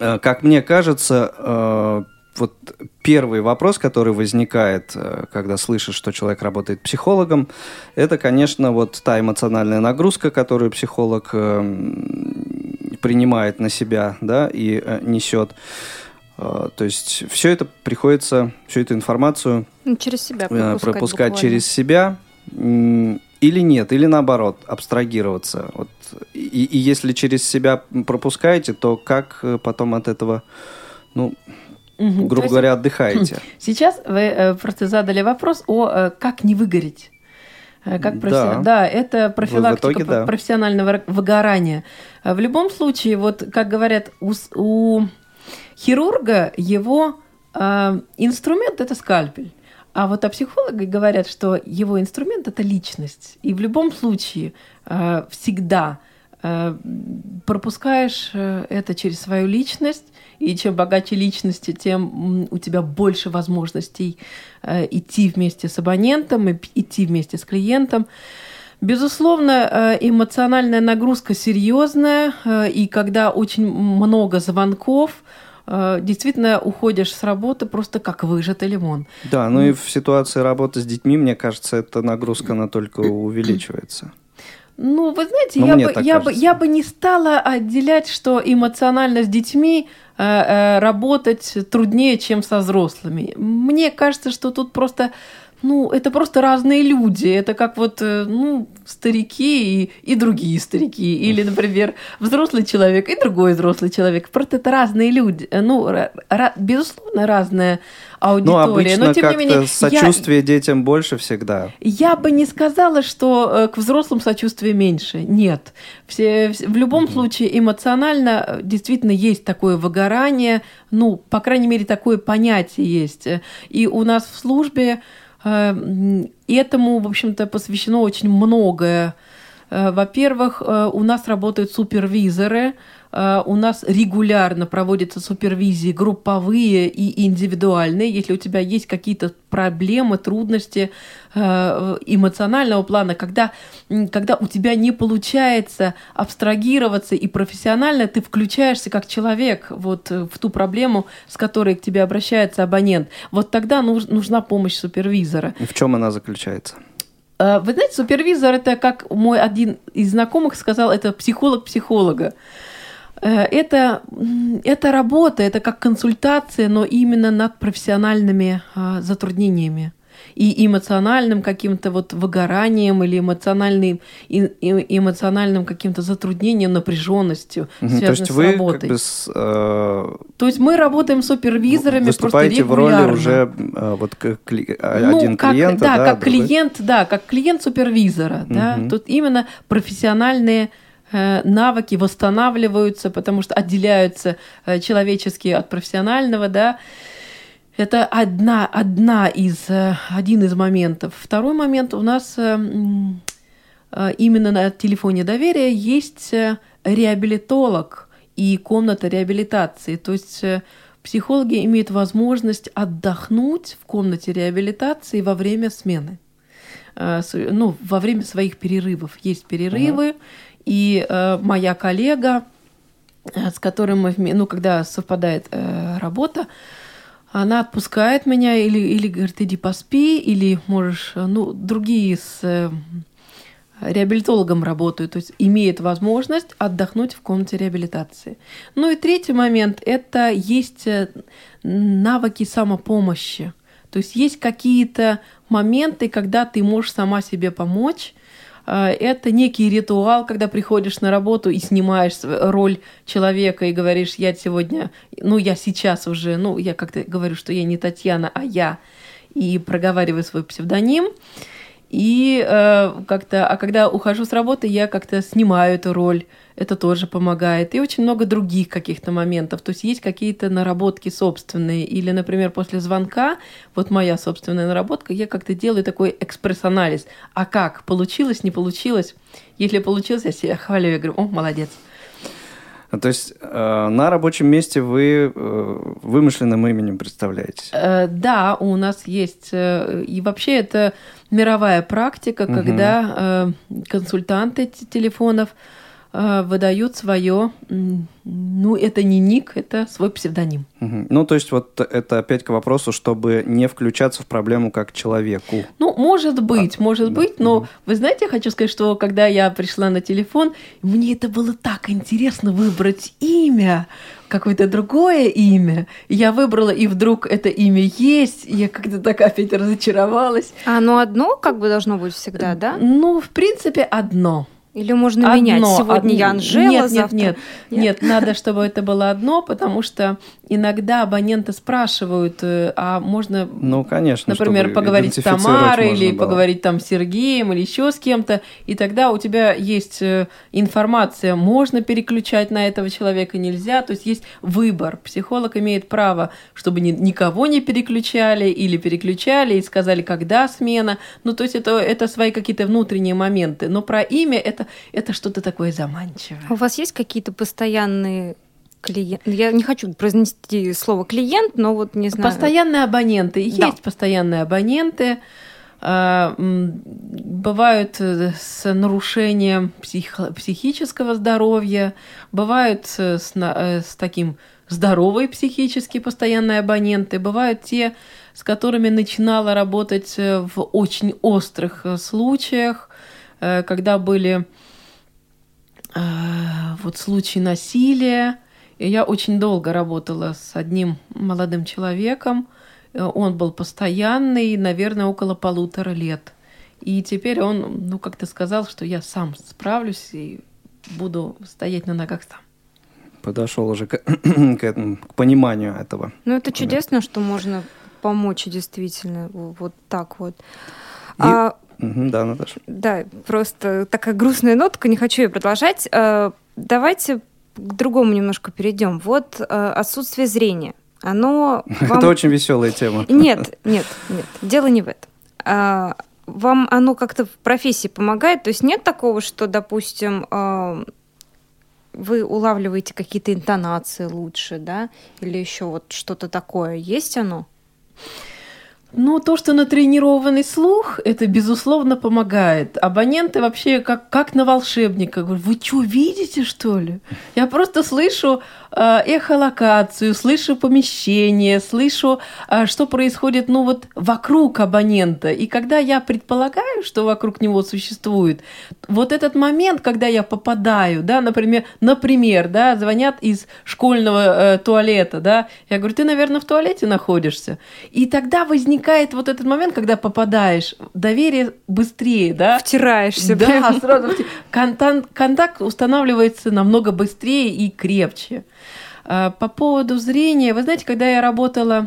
э, как мне кажется, вот первый вопрос, который возникает, э, когда слышишь, что человек работает психологом, это, конечно, вот та эмоциональная нагрузка, которую психолог э, принимает на себя, да, и э, несет. То есть все это приходится, всю эту информацию Ну, через себя пропускать, пропускать буквально. через себя или нет, или наоборот, абстрагироваться. Вот. И, и если через себя пропускаете, то как потом от этого, ну, То грубо есть говоря, отдыхаете? Сейчас вы э, просто задали вопрос о э, как не выгореть. Э, Как профи- Да. да, это профилактика итоге, да. про- профессионального выгорания. В любом случае, вот как говорят, у, у хирурга его э, инструмент это скальпель. А вот а психологи говорят, что его инструмент это личность. И в любом случае э, всегда пропускаешь э, это через свою личность, и чем богаче личности, тем у тебя больше возможностей э, идти вместе с абонентом, идти вместе с клиентом. Безусловно, э, эмоциональная нагрузка серьезная, э, и когда очень много звонков, э, действительно уходишь с работы просто как выжатый лимон. Да, ну и в ситуации работы с детьми, мне кажется, эта нагрузка, она только увеличивается. Ну, вы знаете, Ну, я, бы, я, бы, я бы не стала отделять, что эмоционально с детьми э, э, работать труднее, чем со взрослыми. Мне кажется, что тут просто, ну, это просто разные люди. Это как вот, э, ну, старики и, и другие старики. Или, например, взрослый человек и другой взрослый человек. Просто это разные люди. Э, Ну, ра- ра- безусловно, разная Ну, аудитория. обычно Но, тем не как-то менее, я- сочувствие детям больше всегда. я бы не сказала, что э, к взрослым сочувствия меньше. Нет. Все, вс- в любом случае эмоционально э, действительно есть такое выгорание. Ну, по крайней мере, такое понятие есть. И у нас в службе э, этому, в общем-то, посвящено очень многое. Э, Во-первых, у нас работают супервизоры, у нас регулярно проводятся супервизии групповые и индивидуальные. Если у тебя есть какие-то проблемы, трудности э, эмоционального плана, когда, когда у тебя не получается абстрагироваться и профессионально ты включаешься как человек вот э, в ту проблему, с которой к тебе обращается абонент, вот тогда нуж- нужна помощь супервизора. В чем она заключается? Э, Вы знаете, супервизор это, как мой один из знакомых сказал, это психолог психолога. Э, Это, это работа, это как консультация, но именно над профессиональными а, затруднениями и эмоциональным каким-то вот выгоранием или эмоциональным, эмоциональным каким-то затруднением, напряженностью, Мгм, То связанным есть с вы работой. как бы с, э, То есть мы работаем с супервизорами выступаете в просто роли регулярно. уже э, вот как кли- а, Ну, один как, клиент, да, как другой. клиент, да, как клиент супервизора, да. Мгм. Тут именно профессиональные навыки восстанавливаются, потому что отделяются э, человеческие от профессионального, да. Это одна, одна из, э, один из моментов. Второй момент у нас э, э, именно на телефоне доверия есть э, реабилитолог и комната реабилитации. То есть э, психологи имеют возможность отдохнуть в комнате реабилитации во время смены. Э, Ну, во время своих перерывов. Есть перерывы, и э, моя коллега, э, с которым мы, ну, когда совпадает э, работа, она отпускает меня или, или говорит, иди поспи, или можешь, э, ну, другие с э, реабилитологом работают, то есть имеет возможность отдохнуть в комнате реабилитации. Ну и третий момент – это есть э, навыки самопомощи. То есть есть какие-то моменты, когда ты можешь сама себе помочь, это некий ритуал, когда приходишь на работу и снимаешь роль человека и говоришь, я сегодня, ну, я сейчас уже, ну, я как-то говорю, что я не Татьяна, а я, и проговариваю свой псевдоним. И э, как-то, а когда ухожу с работы, я как-то снимаю эту роль, это тоже помогает. И очень много других каких-то моментов. То есть есть какие-то наработки собственные. Или, например, после звонка, вот моя собственная наработка, я как-то делаю такой экспресс-анализ. А как? Получилось, не получилось? Если получилось, я себя хвалю, я говорю, о, молодец. А, То есть э, на рабочем месте вы э, вымышленным именем представляетесь. Э, Да, у нас есть, э, и вообще это мировая практика, Мгм. когда э, консультанты телефонов э, выдают свое, ну, это не ник, это свой псевдоним. Угу. Ну, то есть вот это опять к вопросу, чтобы не включаться в проблему как человеку. Ну, может быть, а, может да. быть, но угу. вы знаете, я хочу сказать, что когда я пришла на телефон, мне это было так интересно выбрать имя, какое-то другое имя. Я выбрала, и вдруг это имя есть. И я как-то так опять разочаровалась. А оно одно как бы должно быть всегда, да? Ну, в принципе, одно. Или можно одно, менять? Сегодня одно. я Анжела, нет, завтра... Нет, нет, нет, надо, чтобы это было одно, потому что иногда абоненты спрашивают, э, а можно, ну, конечно, например, поговорить с Тамарой или было. поговорить там с Сергеем или еще с кем-то, и тогда у тебя есть э, информация, можно переключать на этого человека, нельзя, то есть есть выбор. Психолог имеет право, чтобы ни, никого не переключали или переключали и сказали, когда смена. Ну, то есть это, это свои какие-то внутренние моменты. Но про имя это, это что-то такое заманчивое. У вас есть какие-то постоянные клиент. Я не хочу произнести слово клиент, но вот не знаю. Постоянные абоненты. Да. Есть постоянные абоненты. А, бывают э, с нарушением псих... психического здоровья, бывают с, э, с таким здоровые психически постоянные абоненты, бывают те, с которыми начинала работать э, в очень острых случаях, когда были вот случаи насилия, и я очень долго работала с одним молодым человеком. Э, он был постоянный, наверное, около полутора лет. И теперь он, ну, как-то сказал, что я сам справлюсь и буду стоять на ногах сам. Подошел уже к, к, этому, к пониманию этого. Ну, это чудесно, что можно помочь действительно вот так вот. И... А, угу, да, Наташа. Да, просто такая грустная нотка, не хочу ее продолжать. А, давайте к другому немножко перейдем. Вот э, отсутствие зрения. Оно вам... Это очень веселая тема. Нет, нет, нет. Дело не в этом. А, вам оно как-то в профессии помогает? То есть нет такого, что, допустим, э, вы улавливаете какие-то интонации лучше, да? Или еще вот что-то такое? Есть оно? Ну, то, что натренированный слух, это, безусловно, помогает. Абоненты вообще как, как на волшебника. Говорю, вы что, видите, что ли? Я просто слышу эхолокацию, слышу помещение, слышу, э, что происходит, ну, вот вокруг абонента. И когда я предполагаю, что вокруг него существует, вот этот момент, когда я попадаю, да, например, например, да, звонят из школьного э, туалета, да, я говорю, ты, наверное, в туалете находишься. И тогда возникает вот этот момент, когда попадаешь, доверие быстрее, да? Втираешься. Да, прям. сразу. Контакт, контакт устанавливается намного быстрее и крепче. А, по поводу зрения, вы знаете, когда я работала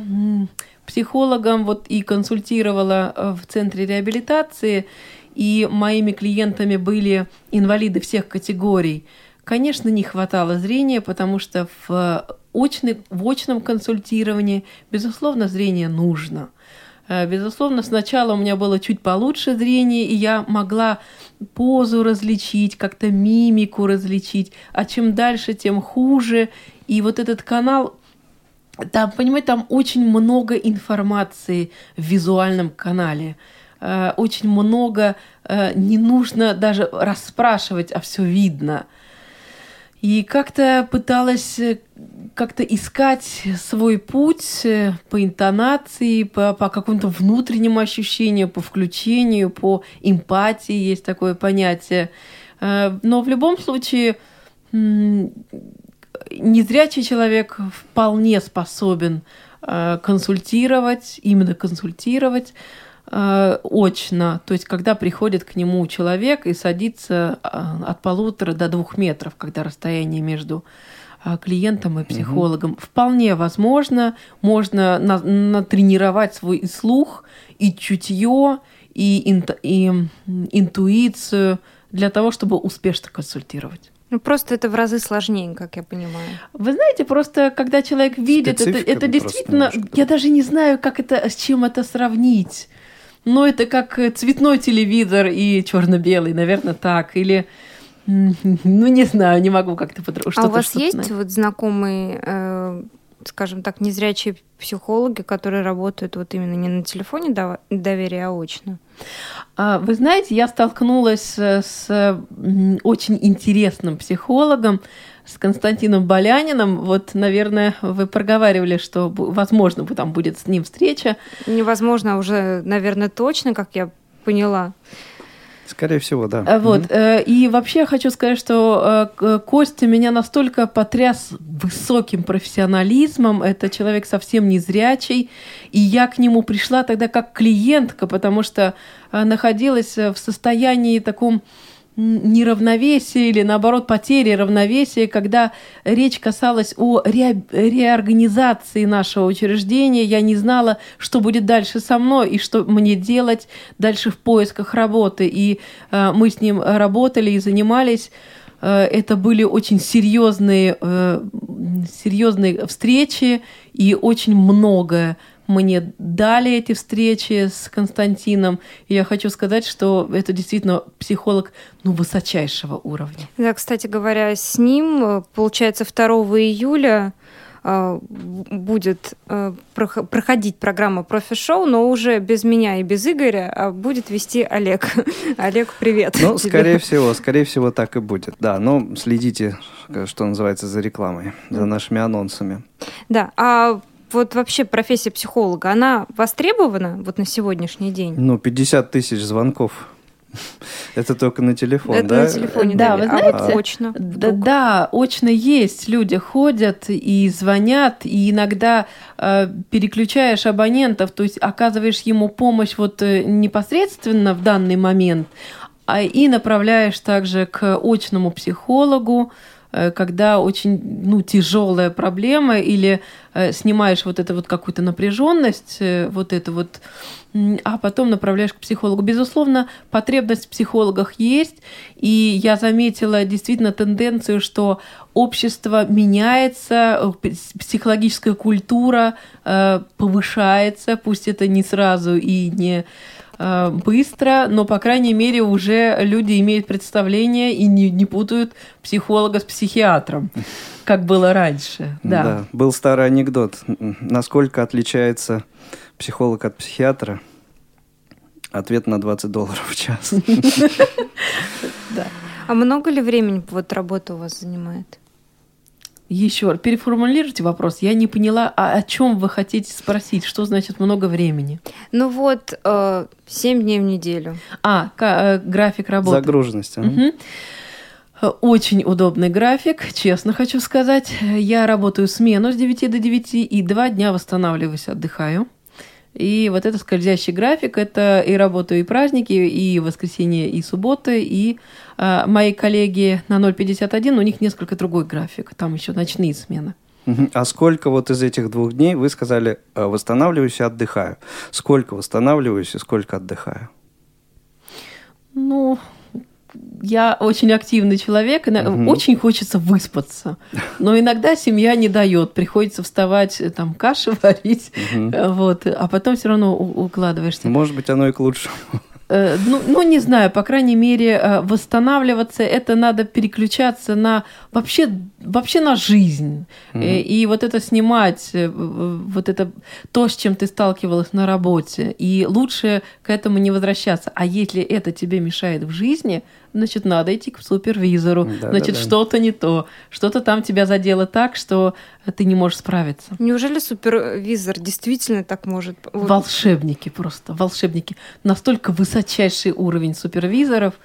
психологом вот и консультировала э, в центре реабилитации, и моими клиентами были инвалиды всех категорий, конечно, не хватало зрения, потому что в, очный, в очном консультировании, безусловно, зрение нужно – Э, безусловно, сначала у меня было чуть получше зрение, и я могла позу различить, как-то мимику различить, а чем дальше, тем хуже. И вот этот канал, там, понимаете, там очень много информации в визуальном канале. Э, очень много, э, не нужно даже расспрашивать, а все видно. И как-то пыталась э, как-то искать свой путь э, по интонации, по, по какому-то внутреннему ощущению, по включению, по эмпатии, есть такое понятие. Э, но в любом случае незрячий человек вполне способен консультировать, именно консультировать, Э, очно, то есть когда приходит к нему человек и садится э, от полутора до двух метров, когда расстояние между э, клиентом и психологом. Угу. Вполне возможно, можно на, натренировать свой слух, и чутье, и, инт, и интуицию для того, чтобы успешно консультировать. Ну, просто это в разы сложнее, как я понимаю. Вы знаете, просто когда человек видит, Специфика это, это действительно, я даже не знаю, как это, с чем это сравнить. Ну, это как э, цветной телевизор и черно-белый, наверное, так. Или, ну, не знаю, не могу как-то по А у вас есть вот знакомый э, скажем так, незрячие психологи, которые работают вот именно не на телефоне доверия, а очно? А, вы знаете, я столкнулась с очень интересным психологом, с Константином Боляниным. Вот, наверное, вы проговаривали, что, возможно, там будет с ним встреча. Невозможно, а уже, наверное, точно, как я поняла. Скорее всего, да. Э, вот. Mm-hmm. И вообще я хочу сказать, что э, Костя меня настолько потряс высоким профессионализмом. Это человек совсем не зрячий. И я к нему пришла тогда как клиентка, потому что находилась в состоянии таком неравновесие или, наоборот, потери равновесия, когда речь касалась о ре реорганизации нашего учреждения. Я не знала, что будет дальше со мной и что мне делать дальше в поисках работы. И э, мы с ним работали и занимались. Э, это были очень серьезные, э, серьезные встречи и очень многое мне дали эти встречи с Константином. И я хочу сказать, что это действительно психолог ну, высочайшего уровня. Да, кстати говоря, с ним, э, получается, 2 июля э, будет э, проходить программа профи-шоу, но уже без меня и без Игоря, а будет вести Олег. Олег, привет. Ну, тебе. скорее всего, скорее всего так и будет. Да, но следите, что называется, за рекламой, за нашими анонсами. Да, а вот вообще профессия психолога, она востребована вот на сегодняшний день? Ну, 50 тысяч звонков. Это только на телефон, Это да? на телефоне, да. Вы знаете, а очно? Да, да, очно есть. Люди ходят и звонят, и иногда э, переключаешь абонентов, то есть оказываешь ему помощь вот э, непосредственно в данный момент, а и направляешь также к очному психологу, когда очень ну, тяжелая проблема или э, снимаешь вот эту вот какую-то напряженность, э, вот это вот, а потом направляешь к психологу. Безусловно, потребность в психологах есть, и я заметила действительно тенденцию, что общество меняется, психологическая культура повышается, пусть это не сразу и не Э, быстро, но, по крайней мере, уже люди имеют представление и не, не путают психолога с психиатром, как было раньше. Да. да, был старый анекдот. Насколько отличается психолог от психиатра? Ответ на 20 долларов в час. А много ли времени вот работа у вас занимает? Еще раз, переформулируйте вопрос. Я не поняла, а о чем вы хотите спросить? Что значит много времени? Ну вот, э, 7 дней в неделю. А, э, график работы. Загруженность. Угу. Очень удобный график, честно хочу сказать. Я работаю смену с 9 до 9 и два дня восстанавливаюсь, отдыхаю. И вот это скользящий график, это и работаю, и праздники, и воскресенье, и субботы, и э, мои коллеги на 051, у них несколько другой график, там еще ночные смены. А сколько вот из этих двух дней вы сказали э, восстанавливаюсь и отдыхаю? Сколько восстанавливаюсь и сколько отдыхаю? Ну, я очень активный человек, угу. очень хочется выспаться. Но иногда семья не дает, приходится вставать, э, там, каши варить, угу. вот, а потом все равно укладываешься. Может быть, оно и к лучшему. Э, ну, ну, не знаю, по крайней мере, восстанавливаться, это надо переключаться на вообще, вообще на жизнь. Mm-hmm. И вот это снимать, вот это то, с чем ты сталкивалась на работе. И лучше к этому не возвращаться. А если это тебе мешает в жизни, значит, надо идти к супервизору, да, значит, да, да. что-то не то, что-то там тебя задело так, что ты не можешь справиться. Неужели супервизор действительно так может? Волшебники просто, волшебники. Настолько высочайший уровень супервизоров,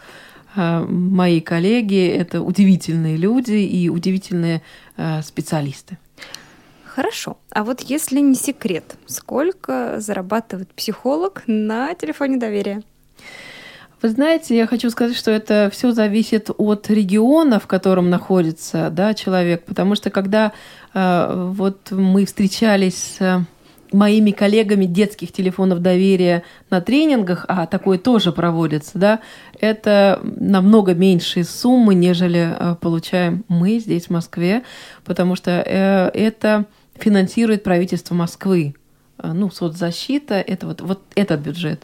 мои коллеги, это удивительные люди и удивительные а, специалисты. Хорошо. А вот если не секрет, сколько зарабатывает психолог на телефоне доверия? Вы знаете, я хочу сказать, что это все зависит от региона, в котором находится да, человек, потому что когда э, вот мы встречались с моими коллегами детских телефонов доверия на тренингах, а такое тоже проводится, да, это намного меньшие суммы, нежели э, получаем мы здесь, в Москве, потому что э, это финансирует правительство Москвы. Э, ну, соцзащита, это вот, вот этот бюджет.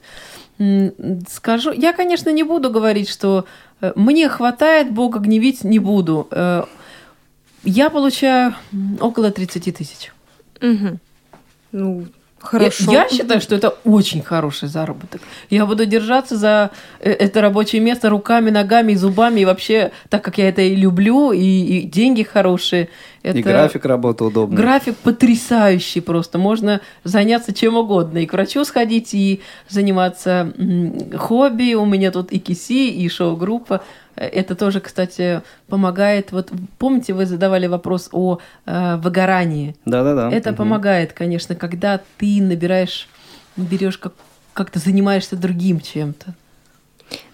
Скажу, я, конечно, не буду говорить, что мне хватает, Бога гневить не буду. Я получаю около 30 тысяч. Мгм. Ну, хорошо. Я, я считаю, что это очень хороший заработок. Я буду держаться за э, это рабочее место руками, ногами и зубами. И вообще, так как я это и люблю, и, и деньги хорошие. Это... И график работы удобный. График потрясающий просто. Можно заняться чем угодно. И к врачу сходить, и заниматься хобби. У меня тут и киси, и шоу-группа. Это тоже, кстати, помогает. Вот помните, вы задавали вопрос о э, выгорании. Да-да-да. Это Мгм. помогает, конечно, когда ты набираешь, берешь как как-то занимаешься другим чем-то.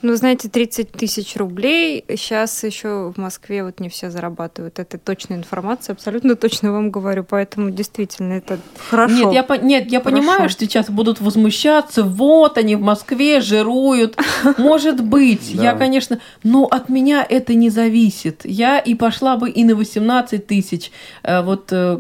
Ну, знаете, 30 тысяч рублей сейчас еще в Москве вот не все зарабатывают. Это точная информация, абсолютно точно вам говорю. Поэтому действительно это хорошо. Нет, я, по- нет, я Хорошо. понимаю, что сейчас будут возмущаться. Вот они в Москве жируют. Может быть, я, конечно, но от меня это не зависит. Я и пошла бы и на 18 тысяч. Э, Вот э,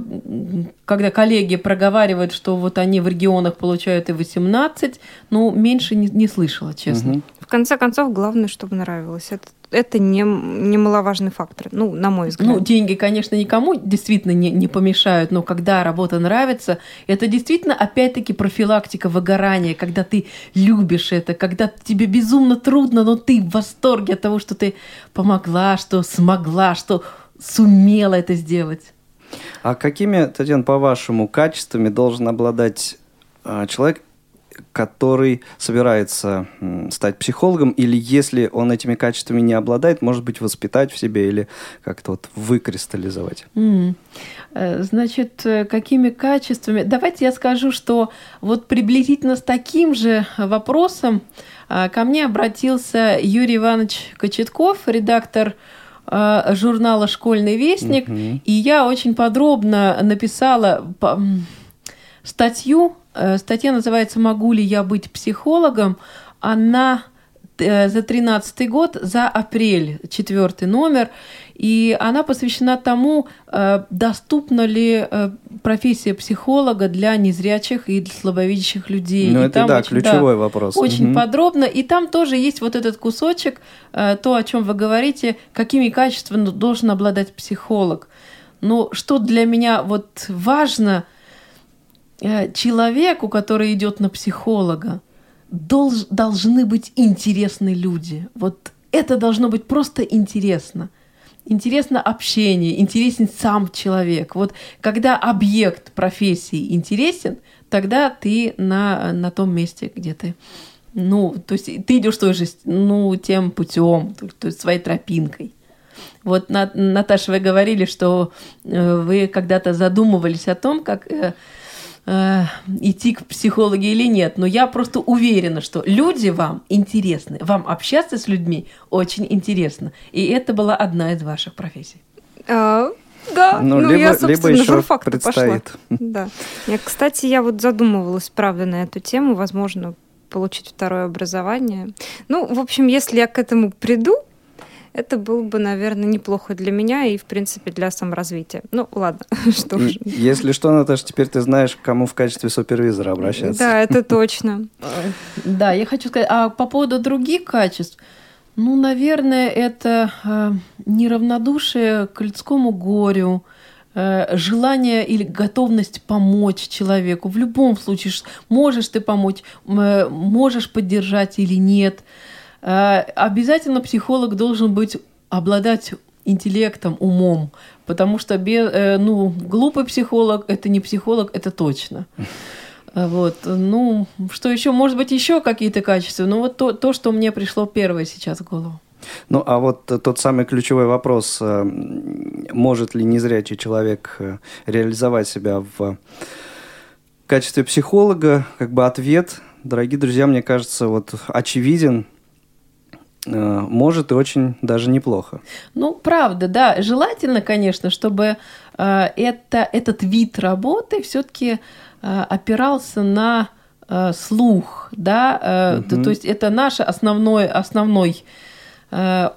когда коллеги проговаривают, что вот они в регионах получают и 18, ну, меньше не, не слышала, честно. В конце концов, главное, чтобы нравилось. Это, это не, немаловажный фактор, ну, на мой взгляд. Ну, деньги, конечно, никому действительно не, не помешают, но когда работа нравится, это действительно, опять-таки, профилактика выгорания, когда ты любишь это, когда тебе безумно трудно, но ты в восторге от того, что ты помогла, что смогла, что сумела это сделать. А какими, Татьяна, по-вашему, качествами должен обладать а, человек, который собирается стать психологом, или если он этими качествами не обладает, может быть, воспитать в себе или как-то вот выкристаллизовать? Э, Значит, э, какими качествами? Давайте я скажу, что вот приблизительно с таким же вопросом а, ко мне обратился Юрий Иванович Кочетков, редактор а, журнала «Школьный вестник», Мгм. и я очень подробно написала статью. Э, Статья называется «Могу ли я быть психологом?». Она э, за 13 год, за апрель, четвертый номер. И она посвящена тому, э, доступна ли профессия психолога для незрячих и для слабовидящих людей. Ну, И это там да, очень, ключевой вопрос. очень Мгм. подробно. И там тоже есть вот этот кусочек, то, о чем вы говорите, какими качествами должен обладать психолог. Но что для меня вот важно, человеку, который идет на психолога, долж- должны быть интересны люди. Вот это должно быть просто интересно. Интересно общение, интересен сам человек. Вот когда объект профессии интересен, тогда ты на, на том месте, где ты. Ну, то есть ты идешь той же, ну, тем путем, то, есть своей тропинкой. Вот, На- Наташа, вы говорили, что э, вы когда-то задумывались о том, как э, идти к психологу или нет. Но я просто уверена, что люди вам интересны. Вам общаться с людьми очень интересно. И это была одна из ваших профессий. А, да, Ну, ну, либо, я, либо собственно, еще журфак-то пошла. Да. Я, кстати, я вот задумывалась, правда, на эту тему, возможно, получить второе образование. Ну, в общем, если я к этому приду, это было бы, наверное, неплохо для меня и, в принципе, для саморазвития. Ну, ладно, что И ж. Если что, Наташа, теперь ты знаешь, к кому в качестве супервизора обращаться. Да, это точно. Да, я хочу сказать, а по поводу других качеств, ну, наверное, это э, неравнодушие к людскому горю, э, желание или готовность помочь человеку. В любом случае, можешь ты помочь, э, можешь поддержать или нет. Э, обязательно психолог должен быть обладать интеллектом, умом, потому что э, ну, глупый психолог это не психолог, это точно. А Вот, ну, что еще? Может быть, еще какие-то качества. Ну, вот то, то, что мне пришло первое сейчас в голову. Ну, а вот э, тот самый ключевой вопрос, э, может ли незрячий человек э, реализовать себя в качестве психолога, как бы ответ, дорогие друзья, мне кажется, вот очевиден, Э, может и очень даже неплохо. Ну, правда, да. Желательно, конечно, чтобы э, это, этот вид работы все-таки опирался на э, слух, да, э, то, есть это наш основной, основной э,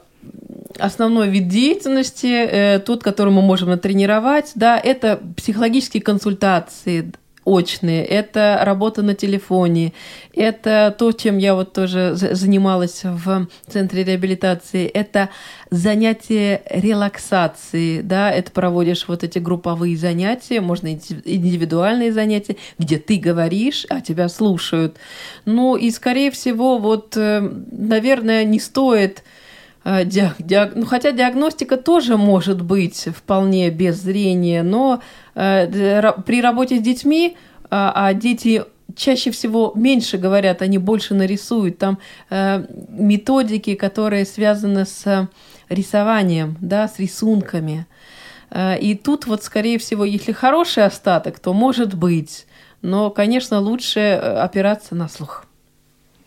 основной вид деятельности, э, тот, который мы можем натренировать, да, это психологические консультации, очные, это работа на телефоне, это то, чем я вот тоже занималась в центре реабилитации, это занятие релаксации, да, это проводишь вот эти групповые занятия, можно индивидуальные занятия, где ты говоришь, а тебя слушают. Ну и, скорее всего, вот, э, наверное, не стоит Диаг, диаг, ну, хотя диагностика тоже может быть вполне без зрения, но э, при работе с детьми, э, а дети чаще всего меньше говорят, они больше нарисуют. Там э, методики, которые связаны с рисованием, да, с рисунками. Э, и тут вот, скорее всего, если хороший остаток, то может быть. Но, конечно, лучше э, опираться на слух.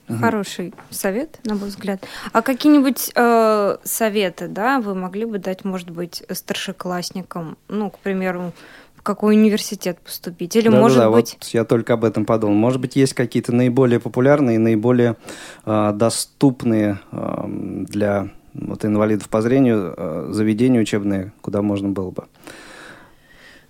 Хороший совет, на мой взгляд. А какие-нибудь э, советы, да, вы могли бы дать, может быть, старшеклассникам, ну, к примеру, в какой университет поступить? Или, да, может да, быть... Вот я только об этом подумал. Может быть, есть какие-то наиболее популярные, наиболее э, доступные э, для вот, инвалидов по зрению э, заведения учебные, куда можно было бы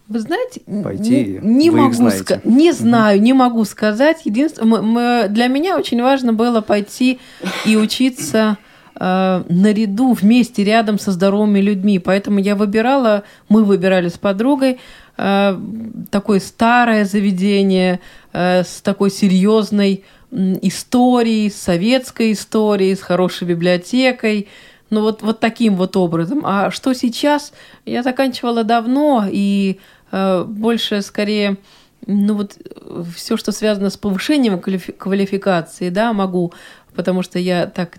вы знаете, Пойти, не, не могу сказать, не знаю, не могу сказать. Единственное, мы, мы, для меня очень важно было пойти и учиться э, наряду, вместе, рядом со здоровыми людьми. Поэтому я выбирала, мы выбирали с подругой э, такое старое заведение э, с такой серьезной историей, советской историей, с хорошей библиотекой. Ну вот, вот таким вот образом. А что сейчас? Я заканчивала давно, и больше скорее ну вот все, что связано с повышением квалификации, да, могу, потому что я так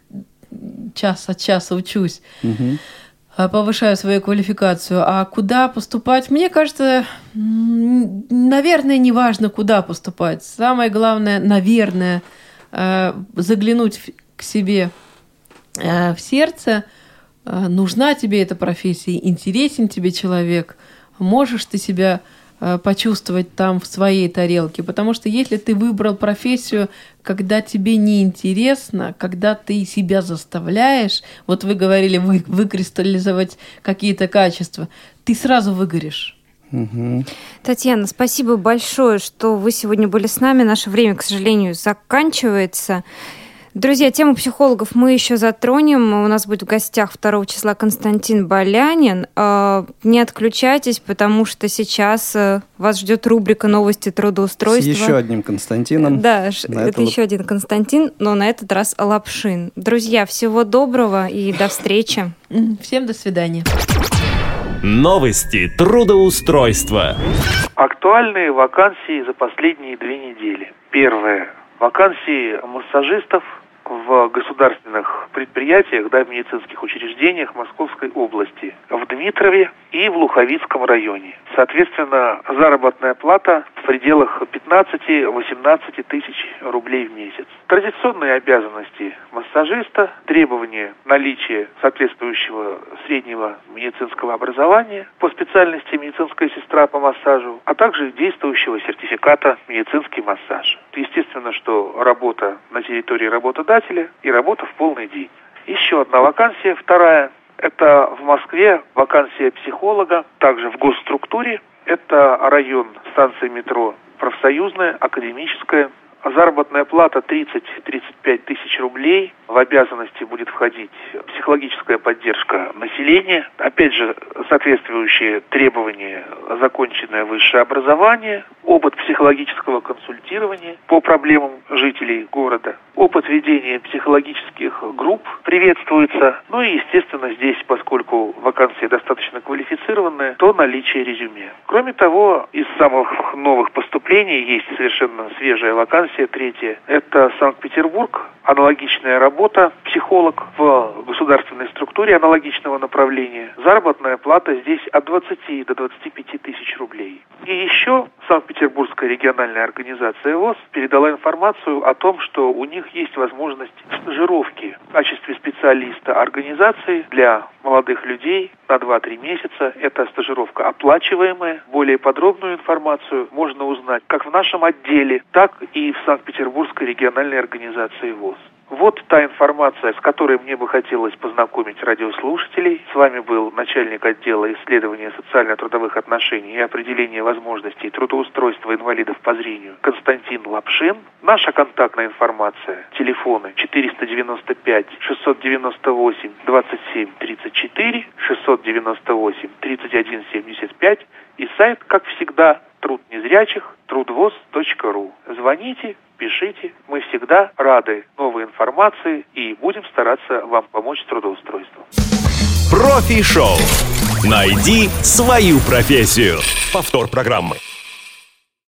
час от часа учусь, угу. повышаю свою квалификацию. А куда поступать? Мне кажется, наверное, не важно, куда поступать. Самое главное, наверное, э, заглянуть к себе в сердце, нужна тебе эта профессия, интересен тебе человек – можешь ты себя э, почувствовать там в своей тарелке. Потому что если ты выбрал профессию, когда тебе неинтересно, когда ты себя заставляешь, вот вы говорили вы, выкристаллизовать какие-то качества, ты сразу выгоришь. Угу. Татьяна, спасибо большое, что вы сегодня были с нами. Наше время, к сожалению, заканчивается. Друзья, тему психологов мы еще затронем. У нас будет в гостях 2 числа Константин Болянин. А, не отключайтесь, потому что сейчас э, вас ждет рубрика «Новости трудоустройства». С еще одним Константином. Да, на это, это еще один Константин, но на этот раз Лапшин. Друзья, всего доброго и до встречи. Всем до свидания. Новости трудоустройства. Актуальные вакансии за последние две недели. Первое. Вакансии массажистов в государственных предприятиях, да, в медицинских учреждениях Московской области, в Дмитрове и в Луховицком районе. Соответственно, заработная плата в пределах 15-18 тысяч рублей в месяц. Традиционные обязанности массажиста, требования наличия соответствующего среднего медицинского образования по специальности медицинская сестра по массажу, а также действующего сертификата медицинский массаж. Естественно, что работа на территории работодателя и работа в полный день. Еще одна вакансия, вторая, это в Москве вакансия психолога, также в госструктуре. Это район станции метро профсоюзная, академическая, Заработная плата 30-35 тысяч рублей. В обязанности будет входить психологическая поддержка населения. Опять же, соответствующие требования законченное высшее образование, опыт психологического консультирования по проблемам жителей города, опыт ведения психологических групп приветствуется. Ну и, естественно, здесь, поскольку вакансия достаточно квалифицированная, то наличие резюме. Кроме того, из самых новых поступлений есть совершенно свежая вакансия Версия третья – это Санкт-Петербург, аналогичная работа, психолог в государственной структуре аналогичного направления. Заработная плата здесь от 20 до 25 тысяч рублей. И еще Санкт-Петербургская региональная организация ВОЗ передала информацию о том, что у них есть возможность стажировки в качестве специалиста организации для молодых людей на 2-3 месяца. Это стажировка оплачиваемая. Более подробную информацию можно узнать как в нашем отделе, так и в Санкт-Петербургской региональной организации ВОЗ. Вот та информация, с которой мне бы хотелось познакомить радиослушателей. С вами был начальник отдела исследования социально-трудовых отношений и определения возможностей трудоустройства инвалидов по зрению Константин Лапшин. Наша контактная информация. Телефоны 495 698 27 34 698 31 75 и сайт, как всегда, труд трудвоз.ру. Звоните, пишите. Мы всегда рады новой информации и будем стараться вам помочь с трудоустройством. Профи-шоу. Найди свою профессию. Повтор программы.